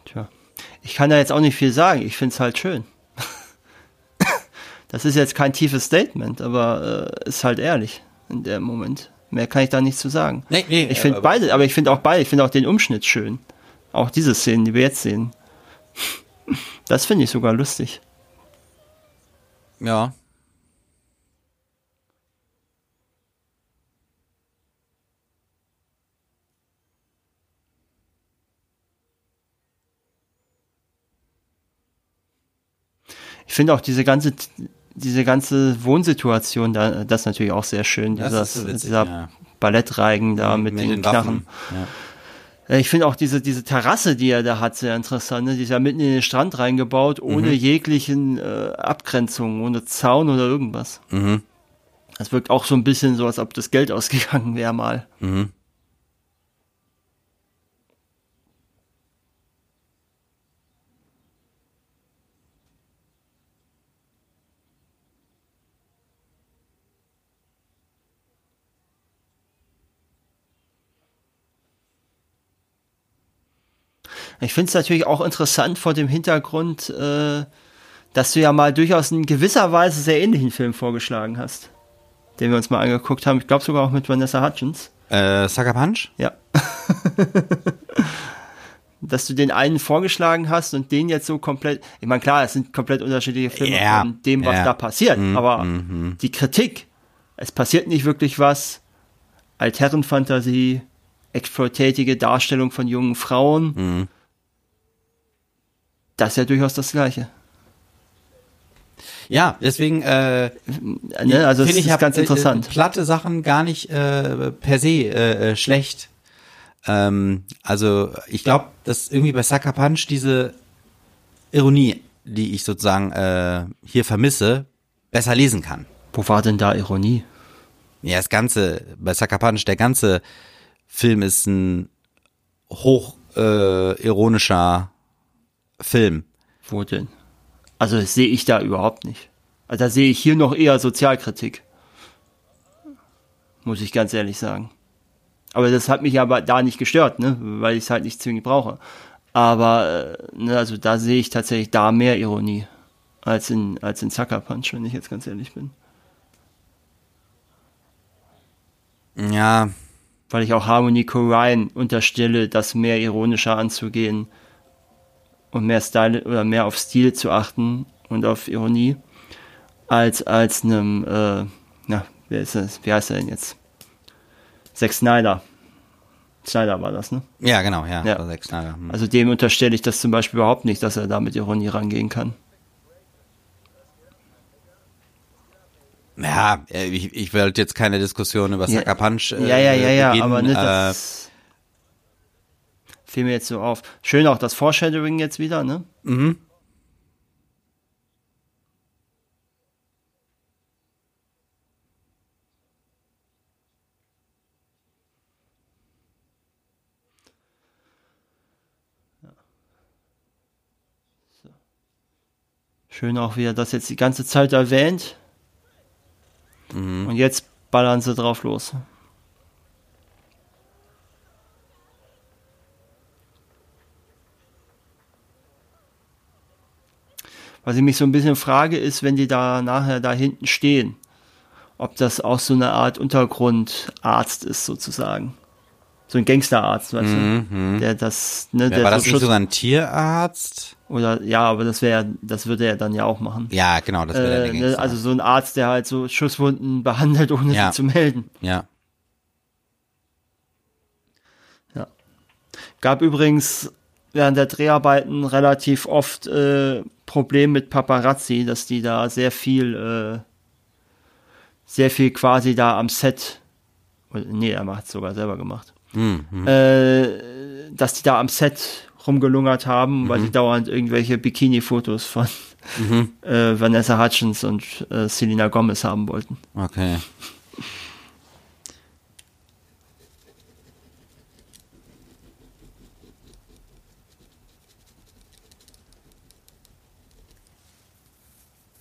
Tja. Ich kann da jetzt auch nicht viel sagen. Ich finde es halt schön. Das ist jetzt kein tiefes Statement, aber äh, ist halt ehrlich in dem Moment. Mehr kann ich da nicht zu sagen. Nee, nee, ich finde beide, aber ich finde auch beide, ich finde auch den Umschnitt schön. Auch diese Szenen, die wir jetzt sehen. Das finde ich sogar lustig. Ja. Ich finde auch diese ganze, diese ganze Wohnsituation, da, das ist natürlich auch sehr schön. Dieses, so witzig, dieser ja. Ballettreigen da mit, mit den, den Knarren. Ja. Äh, ich finde auch diese, diese Terrasse, die er da hat, sehr interessant. Ne? Die ist ja mitten in den Strand reingebaut, ohne mhm. jeglichen äh, Abgrenzungen, ohne Zaun oder irgendwas. Mhm. Das wirkt auch so ein bisschen so, als ob das Geld ausgegangen wäre mal. Mhm. Ich finde es natürlich auch interessant vor dem Hintergrund, äh, dass du ja mal durchaus in gewisser Weise sehr ähnlichen Film vorgeschlagen hast, den wir uns mal angeguckt haben. Ich glaube sogar auch mit Vanessa Hutchins. Äh, Sucker Punch? Ja. dass du den einen vorgeschlagen hast und den jetzt so komplett, ich meine, klar, es sind komplett unterschiedliche Filme ja, von dem, was ja. da passiert, Mhm, aber mhm. die Kritik, es passiert nicht wirklich was, Altherrenfantasie, exploitatige Darstellung von jungen Frauen, Mhm. Das ist ja durchaus das Gleiche. Ja, deswegen äh, Ne? Also finde ist ich hab, ganz äh, interessant. Äh, platte Sachen gar nicht äh, per se äh, äh, schlecht. Ähm, also ich glaube, dass irgendwie bei Sucker Punch diese Ironie, die ich sozusagen äh, hier vermisse, besser lesen kann. Wo war denn da Ironie? Ja, das ganze bei Sucker Punch, der ganze Film ist ein hoch äh, ironischer Film. Wo denn? Also das sehe ich da überhaupt nicht. Also da sehe ich hier noch eher Sozialkritik. Muss ich ganz ehrlich sagen. Aber das hat mich aber da nicht gestört, ne? weil ich es halt nicht zwingend brauche. Aber äh, ne, also da sehe ich tatsächlich da mehr Ironie als in, als in Sucker Punch, wenn ich jetzt ganz ehrlich bin. Ja, Weil ich auch Harmony Korine unterstelle, das mehr ironischer anzugehen und mehr Style oder mehr auf Stil zu achten und auf Ironie, als als einem, äh, na, wer ist das? Wie heißt er denn jetzt? Zack Snyder. Snyder war das, ne? ja, genau, ja. Ja. Zack Snyder. Hm. Also dem unterstelle ich das zum Beispiel überhaupt nicht, dass er da mit Ironie rangehen kann. Ja, äh, ich, ich wollte jetzt keine Diskussion über. Sucker Punch. Äh, ja, ja, ja, ja, beginnen. aber ne, äh, das fiel mir jetzt so auf. Schön auch das Foreshadowing jetzt wieder, ne? mhm. Schön auch, wie er das jetzt die ganze Zeit erwähnt. Und jetzt ballern sie drauf los. Was ich mich so ein bisschen frage, ist, wenn die da nachher da hinten stehen, ob das auch so eine Art Untergrundarzt ist, sozusagen. So ein Gangsterarzt, weißt du? Der das, ne, Ja, der war so das nicht Schutz- sogar ein Tierarzt? oder ja, aber das wäre, das würde er dann ja auch machen. Ja, genau, das wäre Äh, der ne, also so ein Arzt, der halt so Schusswunden behandelt, ohne Ja. sie zu melden. ja. Gab übrigens während der Dreharbeiten relativ oft äh, Problem mit Paparazzi, dass die da sehr viel, äh, sehr viel quasi da am Set, nee, er macht es sogar selber gemacht, Hm, hm. äh, dass die da am Set rumgelungert haben, weil sie dauernd irgendwelche Bikini-Fotos von äh, Vanessa Hutchins und äh, Selena Gomez haben wollten. Okay.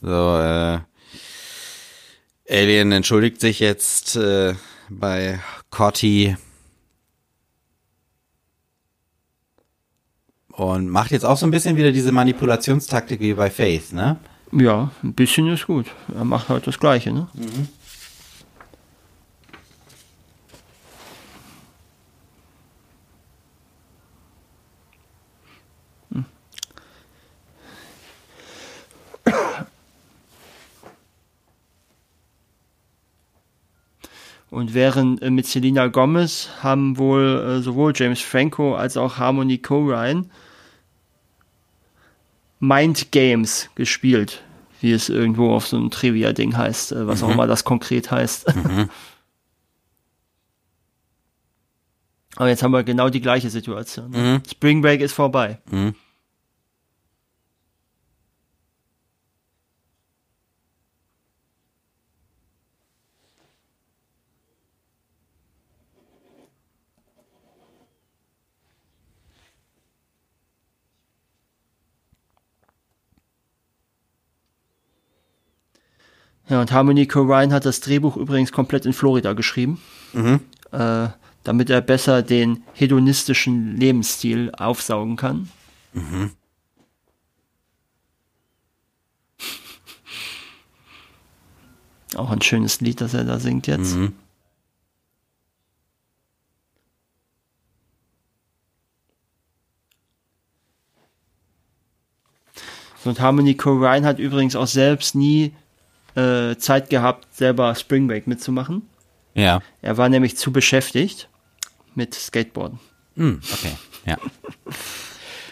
So, äh, Alien entschuldigt sich jetzt äh, bei Corty und macht jetzt auch so ein bisschen wieder diese Manipulationstaktik wie bei Faith, ne? Ja, ein bisschen ist gut. Er macht halt das Gleiche, ne? Hm. Und während äh, mit Selena Gomez haben wohl äh, sowohl James Franco als auch Harmony Korine Mind Games gespielt, wie es irgendwo auf so einem Trivia-Ding heißt, äh, was auch immer das konkret heißt. Aber jetzt haben wir genau die gleiche Situation. ne? Spring Break ist vorbei. Ja, und Harmony Korine hat das Drehbuch übrigens komplett in Florida geschrieben, äh, damit er besser den hedonistischen Lebensstil aufsaugen kann. Auch ein schönes Lied, das er da singt jetzt. Und Harmony Korine hat übrigens auch selbst nie äh, Zeit gehabt, selber Spring Break mitzumachen. Ja. Er war nämlich zu beschäftigt mit Skateboarden. Hm, okay, ja.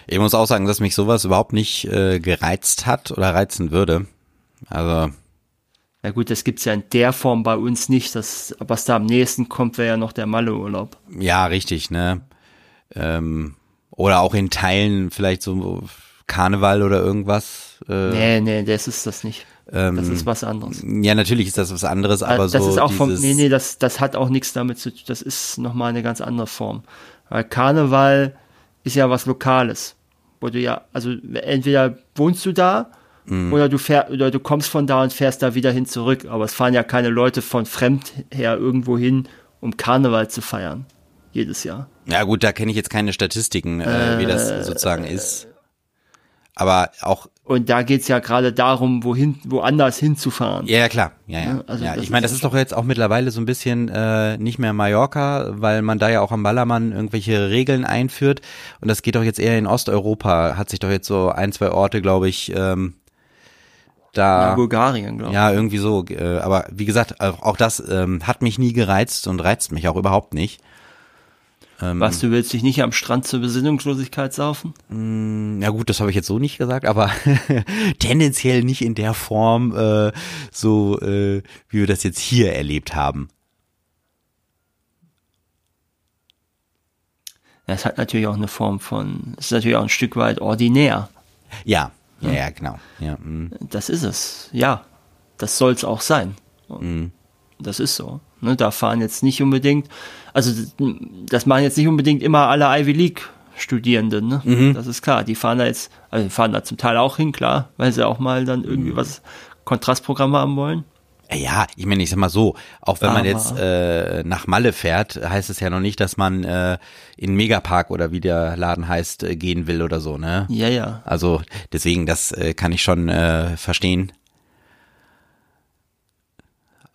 Ich muss auch sagen, dass mich sowas überhaupt nicht äh, gereizt hat oder reizen würde. Also, Na gut, das gibt's ja in der Form bei uns nicht. Das, was da am nächsten kommt, wäre ja noch der Malle-Urlaub. ja, richtig, ne? Ähm, oder auch in Teilen vielleicht so Karneval oder irgendwas. Äh, Nee, nee, das ist das nicht. Ähm, Das ist was anderes. Ja, natürlich ist das was anderes, aber das so ist auch vom, nee, nee, das, das hat auch nichts damit zu tun. Das ist nochmal eine ganz andere Form. Weil Karneval ist ja was Lokales. Wo du ja, also entweder wohnst du da Mhm. oder du fähr, oder du kommst von da und fährst da wieder hin zurück. Aber es fahren ja keine Leute von fremd her irgendwo hin, um Karneval zu feiern. Jedes Jahr. Ja gut, da kenne ich jetzt keine Statistiken, äh, wie das sozusagen ist. Aber auch, Und da geht's ja gerade darum, wohin, woanders hinzufahren. ja, ja klar, ja, ja. Ja, also ja ich meine, das ist doch jetzt auch mittlerweile so ein bisschen äh, nicht mehr Mallorca, weil man da ja auch am Ballermann irgendwelche Regeln einführt. Und das geht doch jetzt eher in Osteuropa, hat sich doch jetzt so ein, zwei Orte, glaube ich, ähm, da. In Bulgarien, glaube ich. Ja, irgendwie so. Äh, aber wie gesagt, auch, auch das ähm, hat mich nie gereizt und reizt mich auch überhaupt nicht. Was, du willst dich nicht am Strand zur Besinnungslosigkeit saufen? Ja gut, das habe ich jetzt so nicht gesagt, aber tendenziell nicht in der Form, äh, so äh, wie wir das jetzt hier erlebt haben. Das hat natürlich auch eine Form von, es ist natürlich auch ein Stück weit ordinär. Ja, ja, ja, genau. Ja, mm. Das ist es. Ja, das soll es auch sein. Das ist so. Ne, da fahren jetzt nicht unbedingt, also das machen jetzt nicht unbedingt immer alle Ivy League Studierenden. Ne? Das ist klar. Die fahren da jetzt, also die fahren da zum Teil auch hin, klar, weil sie auch mal dann irgendwie was Kontrastprogramm haben wollen. ja, ich meine, ich sag mal so, auch wenn man jetzt äh, nach Malle fährt, heißt es ja noch nicht, dass man äh, in Megapark oder wie der Laden heißt, äh, gehen will oder so, ne? Ja, ja. Also deswegen, das äh, kann ich schon äh, verstehen.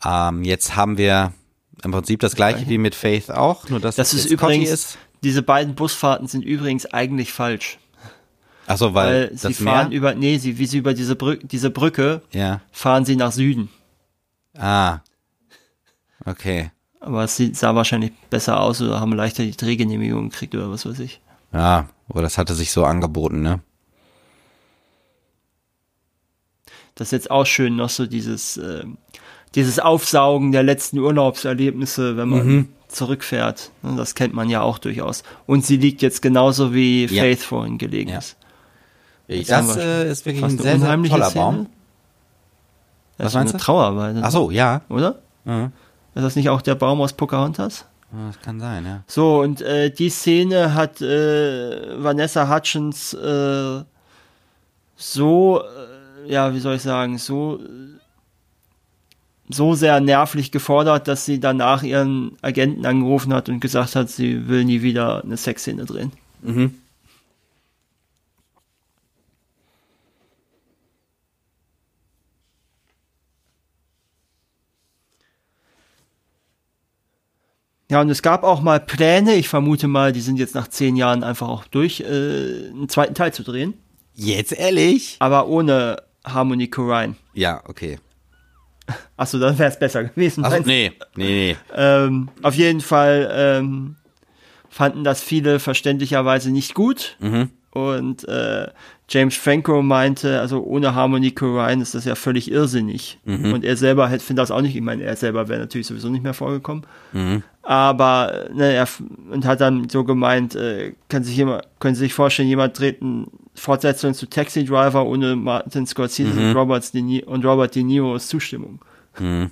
Ähm, jetzt haben wir im Prinzip das gleiche wie mit Faith auch, nur dass Das es ist übrigens, ist. diese beiden Busfahrten sind übrigens eigentlich falsch. Ach so, weil, Weil sie fahren Meer? über, nee, sie, wie sie über diese Brücke, diese Brücke Ja. fahren sie nach Süden. Ah. Okay. Aber es sah wahrscheinlich besser aus oder haben leichter die Drehgenehmigung gekriegt oder was weiß ich. Ja, oder das hatte sich so angeboten, ne? Das ist jetzt auch schön noch so dieses, äh, dieses Aufsaugen der letzten Urlaubserlebnisse, wenn man Mhm. zurückfährt. Ne, Das kennt man ja auch durchaus. Und sie liegt jetzt genauso wie Ja. Faith vorhin gelegen Ja. ist. Das wir äh, ist wirklich ein sehr, sehr toller Szene. Baum. Das Was ist meinst eine du? Trauerweide. Ach so, ja. Oder? Mhm. Ist das nicht auch der Baum aus Pocahontas? Das kann sein, ja. So, und äh, die Szene hat äh, Vanessa Hutchins äh, so äh, ja, wie soll ich sagen, so, so sehr nervlich gefordert, dass sie danach ihren Agenten angerufen hat und gesagt hat, sie will nie wieder eine Sexszene drehen. Mhm. Ja, und es gab auch mal Pläne, ich vermute mal, die sind jetzt nach zehn Jahren einfach auch durch, äh, einen zweiten Teil zu drehen. Jetzt ehrlich? Aber ohne Harmony Korine. Ja, okay. Achso, dann wäre es besser gewesen. Achso, nee, nee, nee. Ähm, auf jeden Fall ähm, fanden das viele verständlicherweise nicht gut. Mhm. Und äh, James Franco meinte, also ohne Harmony Korine ist das ja völlig irrsinnig. Mhm. Und er selber hätte- findet das auch nicht. Ich meine, er selber wäre natürlich sowieso nicht mehr vorgekommen. Mhm. Aber ne, er und hat dann so gemeint, äh, kann sich jemand, können Sie sich vorstellen, jemand dreht eine Fortsetzung zu Taxi Driver ohne Martin Scorsese Mhm. und, Robert De Ni und Robert De Niro's Zustimmung. Mhm.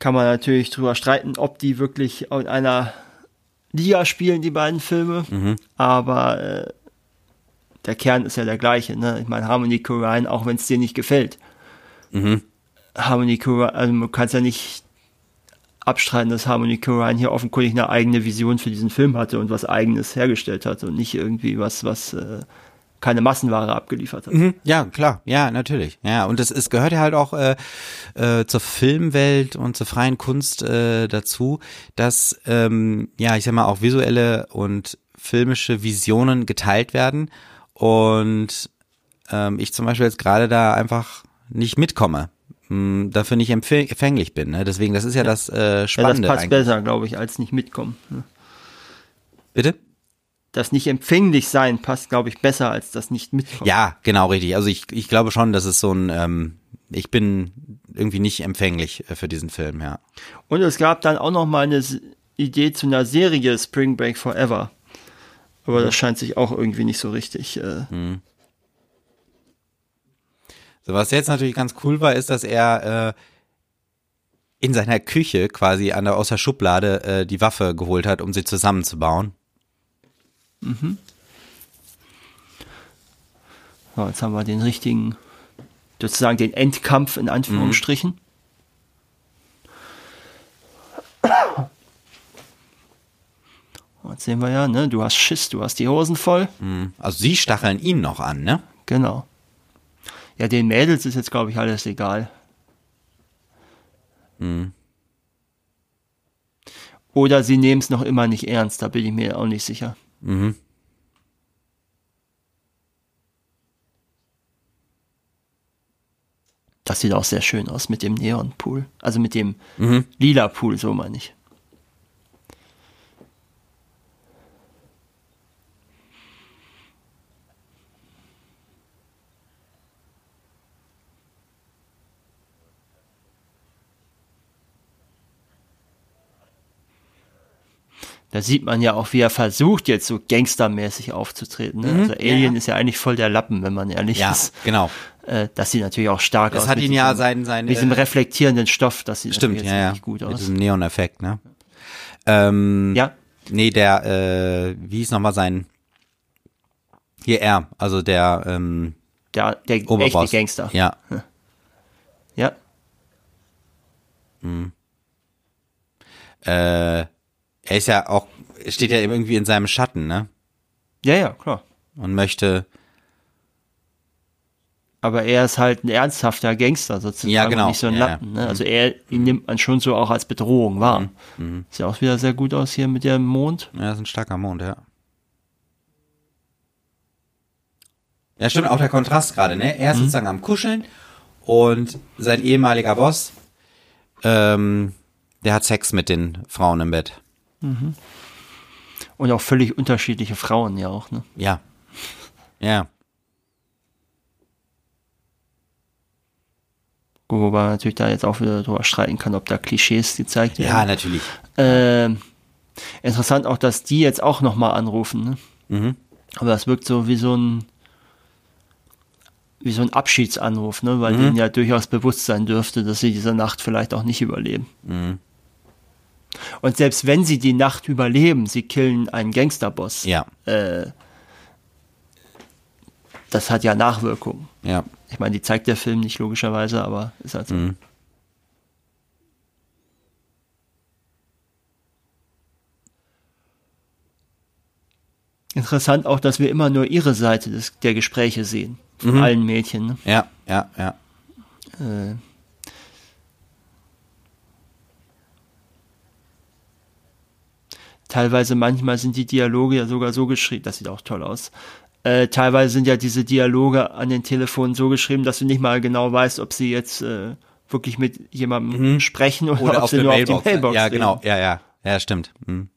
kann man natürlich drüber streiten, ob die wirklich in einer Liga spielen, die beiden Filme. Mhm. Aber äh, der Kern ist ja der gleiche. Ne? Ich meine, Harmony Korine, auch wenn es dir nicht gefällt. Mhm. Harmony Korine, also man kann es ja nicht abstreiten, dass Harmony Korine hier offenkundig eine eigene Vision für diesen Film hatte und was eigenes hergestellt hat und nicht irgendwie was, was äh, keine Massenware abgeliefert hat. Mhm. Ja, klar, ja, natürlich. Ja, und es, es gehört ja halt auch äh, äh, zur Filmwelt und zur freien Kunst äh, dazu, dass, ähm, ja, ich sag mal, auch visuelle und filmische Visionen geteilt werden und ähm, ich zum Beispiel jetzt gerade da einfach nicht mitkomme, mh, dafür nicht empfäng- empfänglich bin. Ne? Deswegen, das ist ja, das äh, Ja, das Spannende passt eigentlich. besser, glaube ich, als nicht mitkommen. Ne? Bitte? Das nicht empfänglich sein passt, glaube ich, besser als das nicht mitkommen. Ja, genau, richtig. Also ich, ich glaube schon, dass es so ein, ähm, ich bin irgendwie nicht empfänglich äh, für diesen Film, ja. Und es gab dann auch noch mal eine Idee zu einer Serie Spring Break Forever. Aber das scheint sich auch irgendwie nicht so richtig. Äh, So, was jetzt natürlich ganz cool war, ist, dass er äh, in seiner Küche quasi an der, aus der Schublade äh, die Waffe geholt hat, um sie zusammenzubauen. So, jetzt haben wir den richtigen, sozusagen den Endkampf in Anführungsstrichen. Jetzt sehen wir ja, ne? Du hast Schiss, du hast die Hosen voll. Mhm. Also sie stacheln ihn noch an, ne? Genau. Ja, den Mädels ist jetzt, glaube ich, alles egal. Oder sie nehmen es noch immer nicht ernst, da bin ich mir auch nicht sicher. Mhm. Das sieht auch sehr schön aus mit dem Neonpool. Also mit dem Mhm. lila Pool, so meine ich. Da sieht man ja auch, wie er versucht, jetzt so gangstermäßig aufzutreten. Ne? Also Alien ist ja eigentlich voll der Lappen, wenn man ehrlich Mhm. Ja, ist. genau. Äh, das sieht natürlich auch stark aus. Das hat mit ihn ja diesem- sein, sein Mit diesem äh, reflektierenden Stoff, das sieht stimmt, natürlich ja, ja. gut Mit aus. diesem Neon-Effekt, ne? Ähm, Ja, Nee, der, äh, wie hieß nochmal sein, hier er, also der, ähm, der, der echte Oberboss. Gangster. Ja, ja. äh, er ist ja auch, steht ja irgendwie in seinem Schatten, ne? Ja, ja, klar. Und möchte, Aber er ist halt ein ernsthafter Gangster sozusagen Ja, genau. nicht so ein Ja, Lappen. Ne? Also er, ihn nimmt man schon so auch als Bedrohung wahr. Mhm. Sieht auch wieder sehr gut aus hier mit dem Mond. ja, ist ein starker Mond, ja. Ja, stimmt, auch der Kontrast gerade, ne? Er ist sozusagen am Kuscheln und sein ehemaliger Boss, ähm, der hat Sex mit den Frauen im Bett. Und auch völlig unterschiedliche Frauen ja auch. Ne? Ja. Ja. Wobei man natürlich da jetzt auch wieder drüber streiten kann, ob da Klischees gezeigt Ja, werden. natürlich. Ähm, interessant auch, dass die jetzt auch nochmal anrufen. Ne? Mhm. Aber das wirkt so wie so ein wie so ein Abschiedsanruf, ne? weil denen ja durchaus bewusst sein dürfte, dass sie diese Nacht vielleicht auch nicht überleben. Und selbst wenn sie die Nacht überleben, sie killen einen Gangsterboss, Ja. äh, das hat ja Nachwirkungen. Ja. Ich meine, die zeigt der Film nicht logischerweise, aber ist halt so. Mhm. Interessant auch, dass wir immer nur ihre Seite des, der Gespräche sehen. Von Mhm. allen Mädchen. Ne? Ja, ja, ja. Äh, teilweise, manchmal sind die Dialoge ja sogar so geschrieben, das sieht auch toll aus. Äh, teilweise sind ja diese Dialoge an den Telefonen so geschrieben, dass du nicht mal genau weißt, ob sie jetzt äh, wirklich mit jemandem Mhm. sprechen oder, Oder ob sie nur Mailbox. auf die Mailbox ja, reden. genau. Ja, ja. Ja, stimmt. Mhm.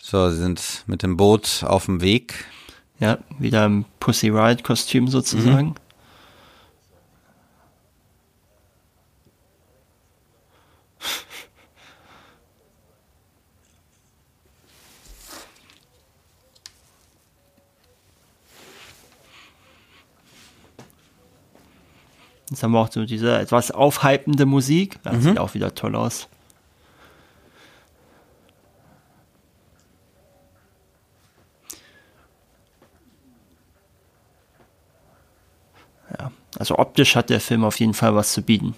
So, sie sind mit dem Boot auf dem Weg. Ja, wieder im Pussy Riot Kostüm sozusagen. Mhm. Jetzt haben wir auch so diese etwas aufhypende Musik. Das Mhm. sieht auch wieder toll aus. Also optisch hat der Film auf jeden Fall was zu bieten.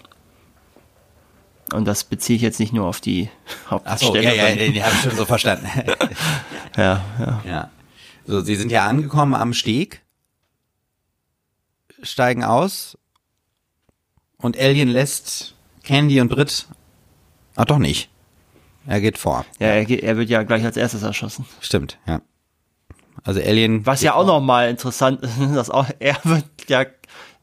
Und das beziehe ich jetzt nicht nur auf die Hauptdarsteller. ja, ja, den habe ich schon so verstanden. ja, ja. ja. So, sie sind ja angekommen am Steg, steigen aus und Alien lässt Candy und Brit. Ah, doch nicht. Er geht vor. ja er, geht- er wird ja gleich als erstes erschossen. Stimmt, ja. Also Alien. Was ja auch nochmal interessant ist, dass auch er wird ja,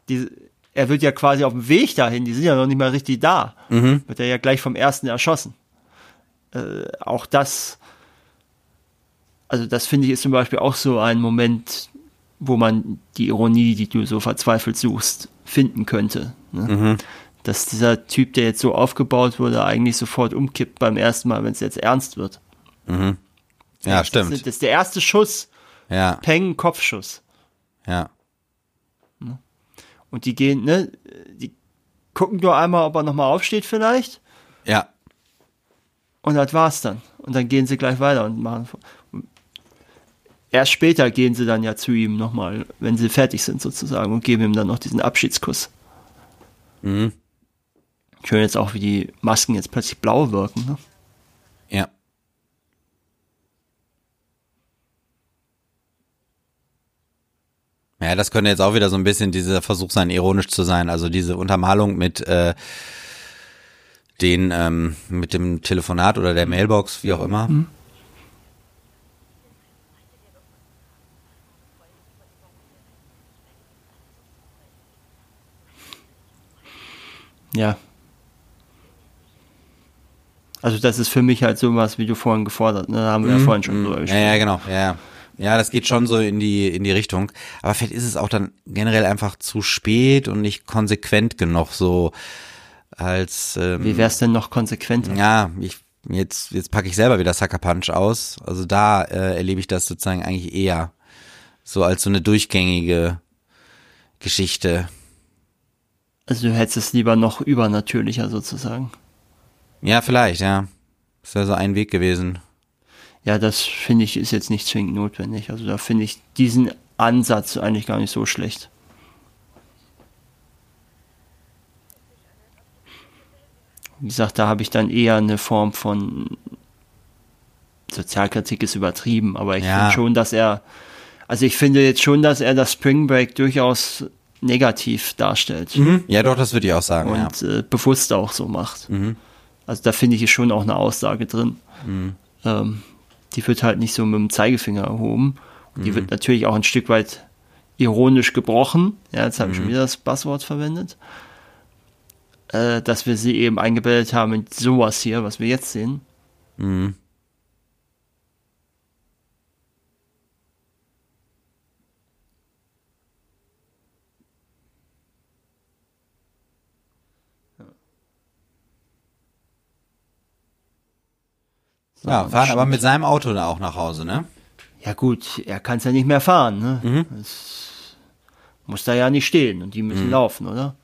die, er wird ja quasi auf dem Weg dahin, die sind ja noch nicht mal richtig da. Mhm. Wird er ja gleich vom ersten erschossen. Äh, auch das, also das finde ich ist zum Beispiel auch so ein Moment, wo man die Ironie, die du so verzweifelt suchst, finden könnte. Ne? Mhm. Dass dieser Typ, der jetzt so aufgebaut wurde, eigentlich sofort umkippt beim ersten Mal, wenn es jetzt ernst wird. Ja, Das stimmt. ist, das ist der erste Schuss, Ja, Peng, Kopfschuss. ja. Und die gehen, ne, die gucken nur einmal, ob er nochmal aufsteht vielleicht. Ja. Und das war's dann. Und dann gehen sie gleich weiter und machen. Erst später gehen sie dann ja zu ihm nochmal, wenn sie fertig sind sozusagen und geben ihm dann noch diesen Abschiedskuss. Mhm. Schön jetzt auch, wie die Masken jetzt plötzlich blau wirken. Ne? Ja. Ja, das könnte jetzt auch wieder so ein bisschen dieser Versuch sein, ironisch zu sein. Also diese Untermalung mit äh, den, ähm, mit dem Telefonat oder der Mailbox, wie auch immer. Ja. Also das ist für mich halt sowas, wie du vorhin gefordert, ne? Da haben wir ja vorhin schon drüber Ja, gesprochen. ja, genau. Ja, ja. ja, das geht schon so in die in die Richtung. Aber vielleicht ist es auch dann generell einfach zu spät und nicht konsequent genug so als ähm, Wie wär's denn noch konsequenter? Ja, ich jetzt jetzt packe ich selber wieder Sucker Punch aus. Also da äh, erlebe ich das sozusagen eigentlich eher so als so eine durchgängige Geschichte. Also du hättest es lieber noch übernatürlicher sozusagen. Ja, vielleicht, ja. Das wäre so ein Weg gewesen. Ja, das finde ich ist jetzt nicht zwingend notwendig. Also da finde ich diesen Ansatz eigentlich gar nicht so schlecht. Wie gesagt, da habe ich dann eher eine Form von Sozialkritik ist übertrieben, aber ich Ja. finde schon, dass er, also ich finde jetzt schon, dass er das Spring Break durchaus negativ darstellt Ja, doch, das würde ich auch sagen. Ja. und äh, bewusst auch so macht. Also da finde ich ist schon auch eine Aussage drin. Ähm, die wird halt nicht so mit dem Zeigefinger erhoben. Und die wird natürlich auch ein Stück weit ironisch gebrochen. Ja, jetzt habe ich schon wieder das Passwort verwendet. Äh, dass wir sie eben eingebildet haben in sowas hier, was wir jetzt sehen. Mhm. Ja, fahren aber mit seinem Auto da auch nach Hause, ne? Ja gut, er kann es ja nicht mehr fahren. Ne? Das muss da ja nicht stehen und die müssen laufen, oder?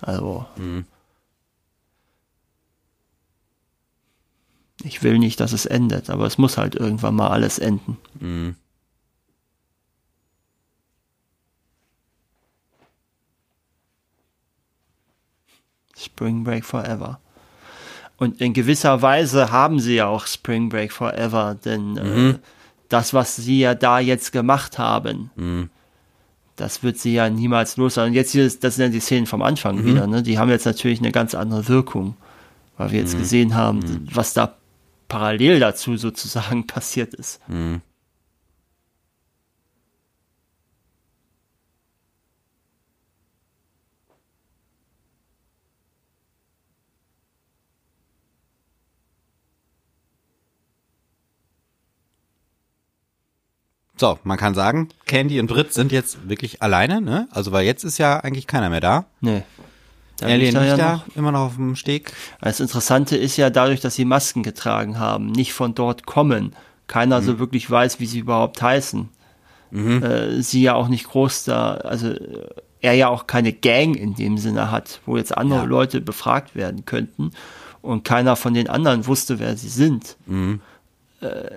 Also. Ich will nicht, dass es endet, aber es muss halt irgendwann mal alles enden. Mhm. Spring Break Forever. Und in gewisser Weise haben sie ja auch Spring Break Forever, denn äh, mhm. äh, das, was sie ja da jetzt gemacht haben, mhm. das wird sie ja niemals los sein. Und jetzt hier, das sind ja die Szenen vom Anfang mhm. wieder, ne? Die haben jetzt natürlich eine ganz andere Wirkung, weil wir jetzt mhm. gesehen haben, mhm. was da parallel dazu sozusagen passiert ist. Mhm. So, man kann sagen, Candy und Brit sind jetzt wirklich alleine, ne? Also, weil jetzt ist ja eigentlich keiner mehr da. Nee. Alien nicht ja da, noch. immer noch auf dem Steg. Das Interessante ist ja dadurch, dass sie Masken getragen haben, nicht von dort kommen. Keiner mhm. so wirklich weiß, wie sie überhaupt heißen. Mhm. Äh, sie ja auch nicht groß da, also er ja auch keine Gang in dem Sinne hat, wo jetzt andere ja. Leute befragt werden könnten und keiner von den anderen wusste, wer sie sind. Mhm. Äh,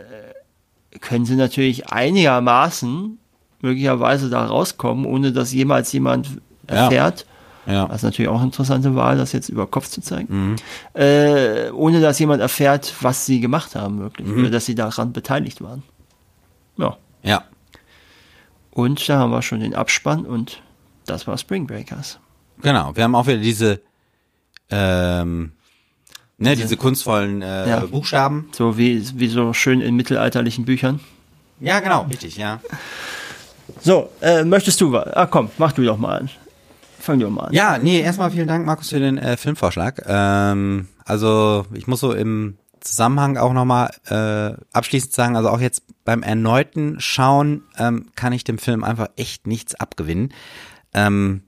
können sie natürlich einigermaßen möglicherweise da rauskommen, ohne dass jemals jemand erfährt. Ja. ja. Das ist natürlich auch eine interessante Wahl, das jetzt über Kopf zu zeigen. Mhm. Äh, ohne dass jemand erfährt, was sie gemacht haben, wirklich. Mhm. Oder dass sie daran beteiligt waren. Ja. Ja. Und da haben wir schon den Abspann und das war Spring Breakers. Genau. Wir haben auch wieder diese ähm, Ne, diese kunstvollen äh, ja. Buchstaben. So wie, wie so schön in mittelalterlichen Büchern. Ja, genau, richtig, ja. So, äh, möchtest du was? Ah, komm, mach du doch mal an. Fang du mal an. Ja, nee, erstmal vielen Dank, Markus, für den äh, Filmvorschlag. Ähm, also, ich muss so im Zusammenhang auch nochmal äh, abschließend sagen, also auch jetzt beim erneuten Schauen ähm, kann ich dem Film einfach echt nichts abgewinnen. Ähm,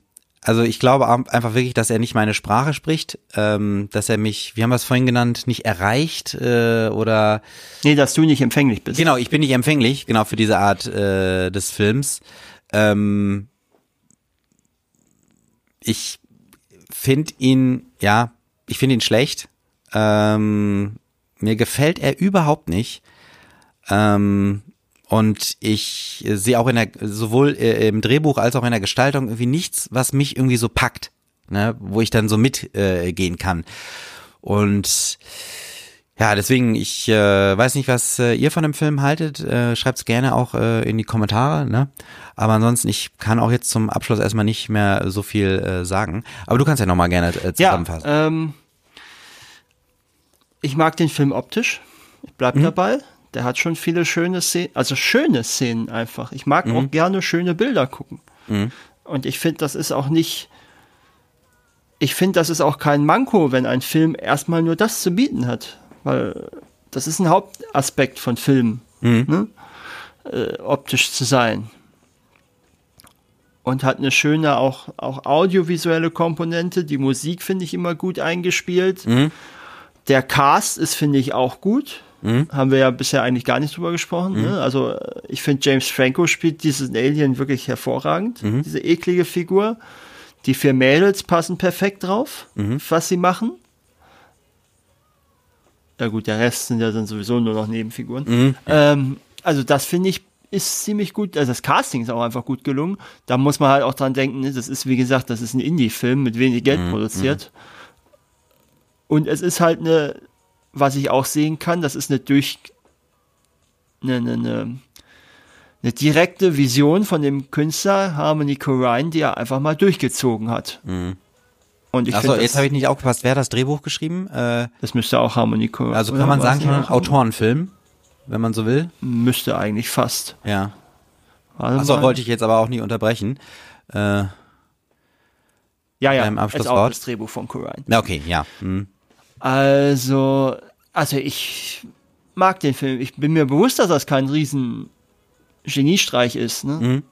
also ich glaube einfach wirklich, dass er nicht meine Sprache spricht, ähm, dass er mich, wie haben wir es vorhin genannt, nicht erreicht äh, oder Nee, dass du nicht empfänglich bist. Genau, ich bin nicht empfänglich, genau für diese Art äh, des Films. Ähm, ich finde ihn, ja, ich finde ihn schlecht. Ähm, mir gefällt er überhaupt nicht. Ähm, und ich sehe auch in der, sowohl äh, im Drehbuch als auch in der Gestaltung irgendwie nichts, was mich irgendwie so packt, ne, wo ich dann so mitgehen äh, kann. Und ja, deswegen, ich äh, weiß nicht, was äh, ihr von dem Film haltet. Äh, Schreibt es gerne auch äh, in die Kommentare. Ne? Aber ansonsten, ich kann auch jetzt zum Abschluss erstmal nicht mehr so viel äh, sagen. Aber du kannst ja nochmal gerne äh, zusammenfassen. Ja, ähm, ich mag den Film optisch. Ich bleib mhm. dabei. Der hat schon viele schöne Szenen, also schöne Szenen einfach. Ich mag mhm. auch gerne schöne Bilder gucken. Mhm. Und ich finde, das ist auch nicht, ich finde, das ist auch kein Manko, wenn ein Film erstmal nur das zu bieten hat. Weil das ist ein Hauptaspekt von Filmen, mhm. ne? äh, optisch zu sein. Und hat eine schöne, auch, auch audiovisuelle Komponente. Die Musik finde ich immer gut eingespielt. Mhm. Der Cast ist, finde ich, auch gut. Mhm. Haben wir ja bisher eigentlich gar nicht drüber gesprochen. Mhm. Ne? Also ich finde, James Franco spielt diesen Alien wirklich hervorragend. Mhm. Diese eklige Figur. Die vier Mädels passen perfekt drauf, mhm. was sie machen. Ja gut, der Rest sind ja dann sowieso nur noch Nebenfiguren. Mhm. Ähm, also das finde ich ist ziemlich gut, also das Casting ist auch einfach gut gelungen. Da muss man halt auch dran denken, ne? das ist wie gesagt, das ist ein Indie-Film mit wenig Geld produziert. Und es ist halt eine was ich auch sehen kann, das ist eine durch eine, eine, eine, eine direkte Vision von dem Künstler Harmony Corrine, die er einfach mal durchgezogen hat. Mhm. Und ich Achso, jetzt habe ich nicht aufgepasst, wer hat das Drehbuch geschrieben? Äh, das müsste auch Harmony Corrine. Also kann man sagen, schon ein Autorenfilm, wenn man so will? Müsste eigentlich fast. Ja. Achso, wollte ich jetzt aber auch nicht unterbrechen. Äh, ja, ja, beim Abschlusswort. ist auch das Drehbuch von Corrine. Na, okay, ja. Mhm. Also, also ich mag den Film. Ich bin mir bewusst, dass das kein riesen Geniestreich ist. Ne? Mhm.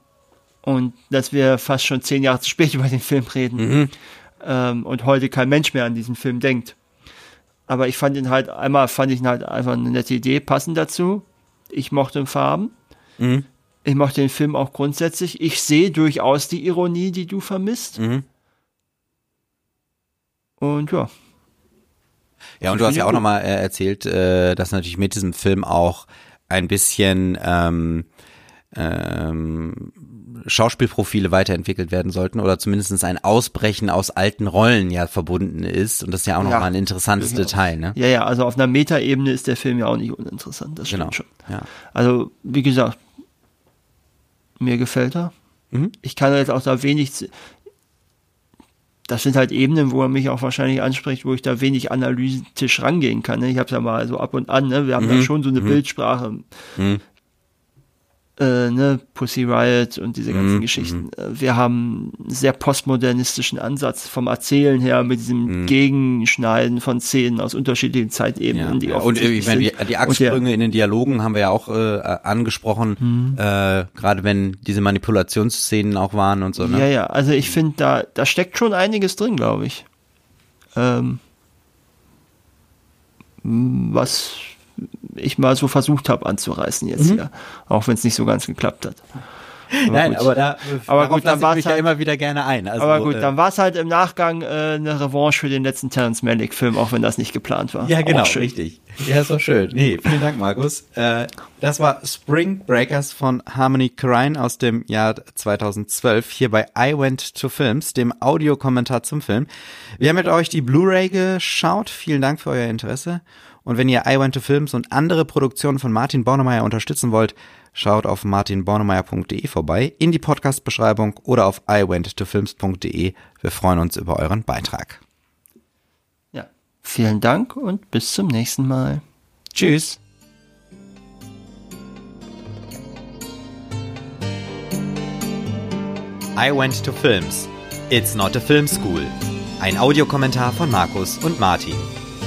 Und dass wir fast schon zehn Jahre zu spät über den Film reden. Mhm. Ähm, und heute kein Mensch mehr an diesen Film denkt. Aber ich fand ihn halt, einmal fand ich ihn halt einfach eine nette Idee, passend dazu. Ich mochte Farben. Mhm. Ich mochte den Film auch grundsätzlich. Ich sehe durchaus die Ironie, die du vermisst. Mhm. Und ja, Ja, und du hast ja auch nochmal äh, erzählt, äh, dass natürlich mit diesem Film auch ein bisschen ähm, ähm, Schauspielprofile weiterentwickelt werden sollten oder zumindest ein Ausbrechen aus alten Rollen ja verbunden ist. Und das ist ja auch nochmal ja, ein interessantes genau. Detail. Ne? Ja, ja, also auf einer Metaebene ist der Film ja auch nicht uninteressant. Das stimmt genau. schon. Ja. Also, wie gesagt, mir gefällt er. Mhm. Ich kann jetzt auch da wenig. Das sind halt Ebenen, wo er mich auch wahrscheinlich anspricht, wo ich da wenig analytisch rangehen kann. Ne? Ich habe es ja mal so ab und an. Ne? Wir haben mhm. da schon so eine mhm. Bildsprache. Mhm äh, ne, Pussy Riot und diese ganzen mm, Geschichten. Mm. Wir haben einen sehr postmodernistischen Ansatz vom Erzählen her mit diesem mm. Gegenschneiden von Szenen aus unterschiedlichen Zeitebenen. Ja, die ja. Und ich meine, die, die Achssprünge in den Dialogen haben wir ja auch äh, angesprochen, mhm. äh, gerade wenn diese Manipulationsszenen auch waren und so. Ne? Ja, ja, also ich finde, da, da steckt schon einiges drin, glaube ich. Ähm, was ich mal so versucht habe anzureißen jetzt mhm. hier, auch wenn es nicht so ganz geklappt hat. Aber Nein, gut. aber da aber gut, dann war es halt, ja immer wieder gerne ein. Also, aber gut, äh, dann war es halt im Nachgang äh, eine Revanche für den letzten Terrence Malick Film, auch wenn das nicht geplant war. Ja, genau, richtig. Ja, ist doch schön. Nee, vielen Dank, Markus. Äh, das war Spring Breakers von Harmony Korine aus dem Jahr 2012 hier bei I Went to Films, dem Audiokommentar zum Film. Wir haben mit euch die Blu-ray geschaut. Vielen Dank für euer Interesse. Und wenn ihr I Went to Films und andere Produktionen von Martin Bornemeyer unterstützen wollt, schaut auf martinbornemeyer.de vorbei, in die Podcast-Beschreibung oder auf iwenttofilms.de. Wir freuen uns über euren Beitrag. Ja, vielen Dank und bis zum nächsten Mal. Tschüss. I Went to Films. It's not a film school. Ein Audiokommentar von Markus und Martin.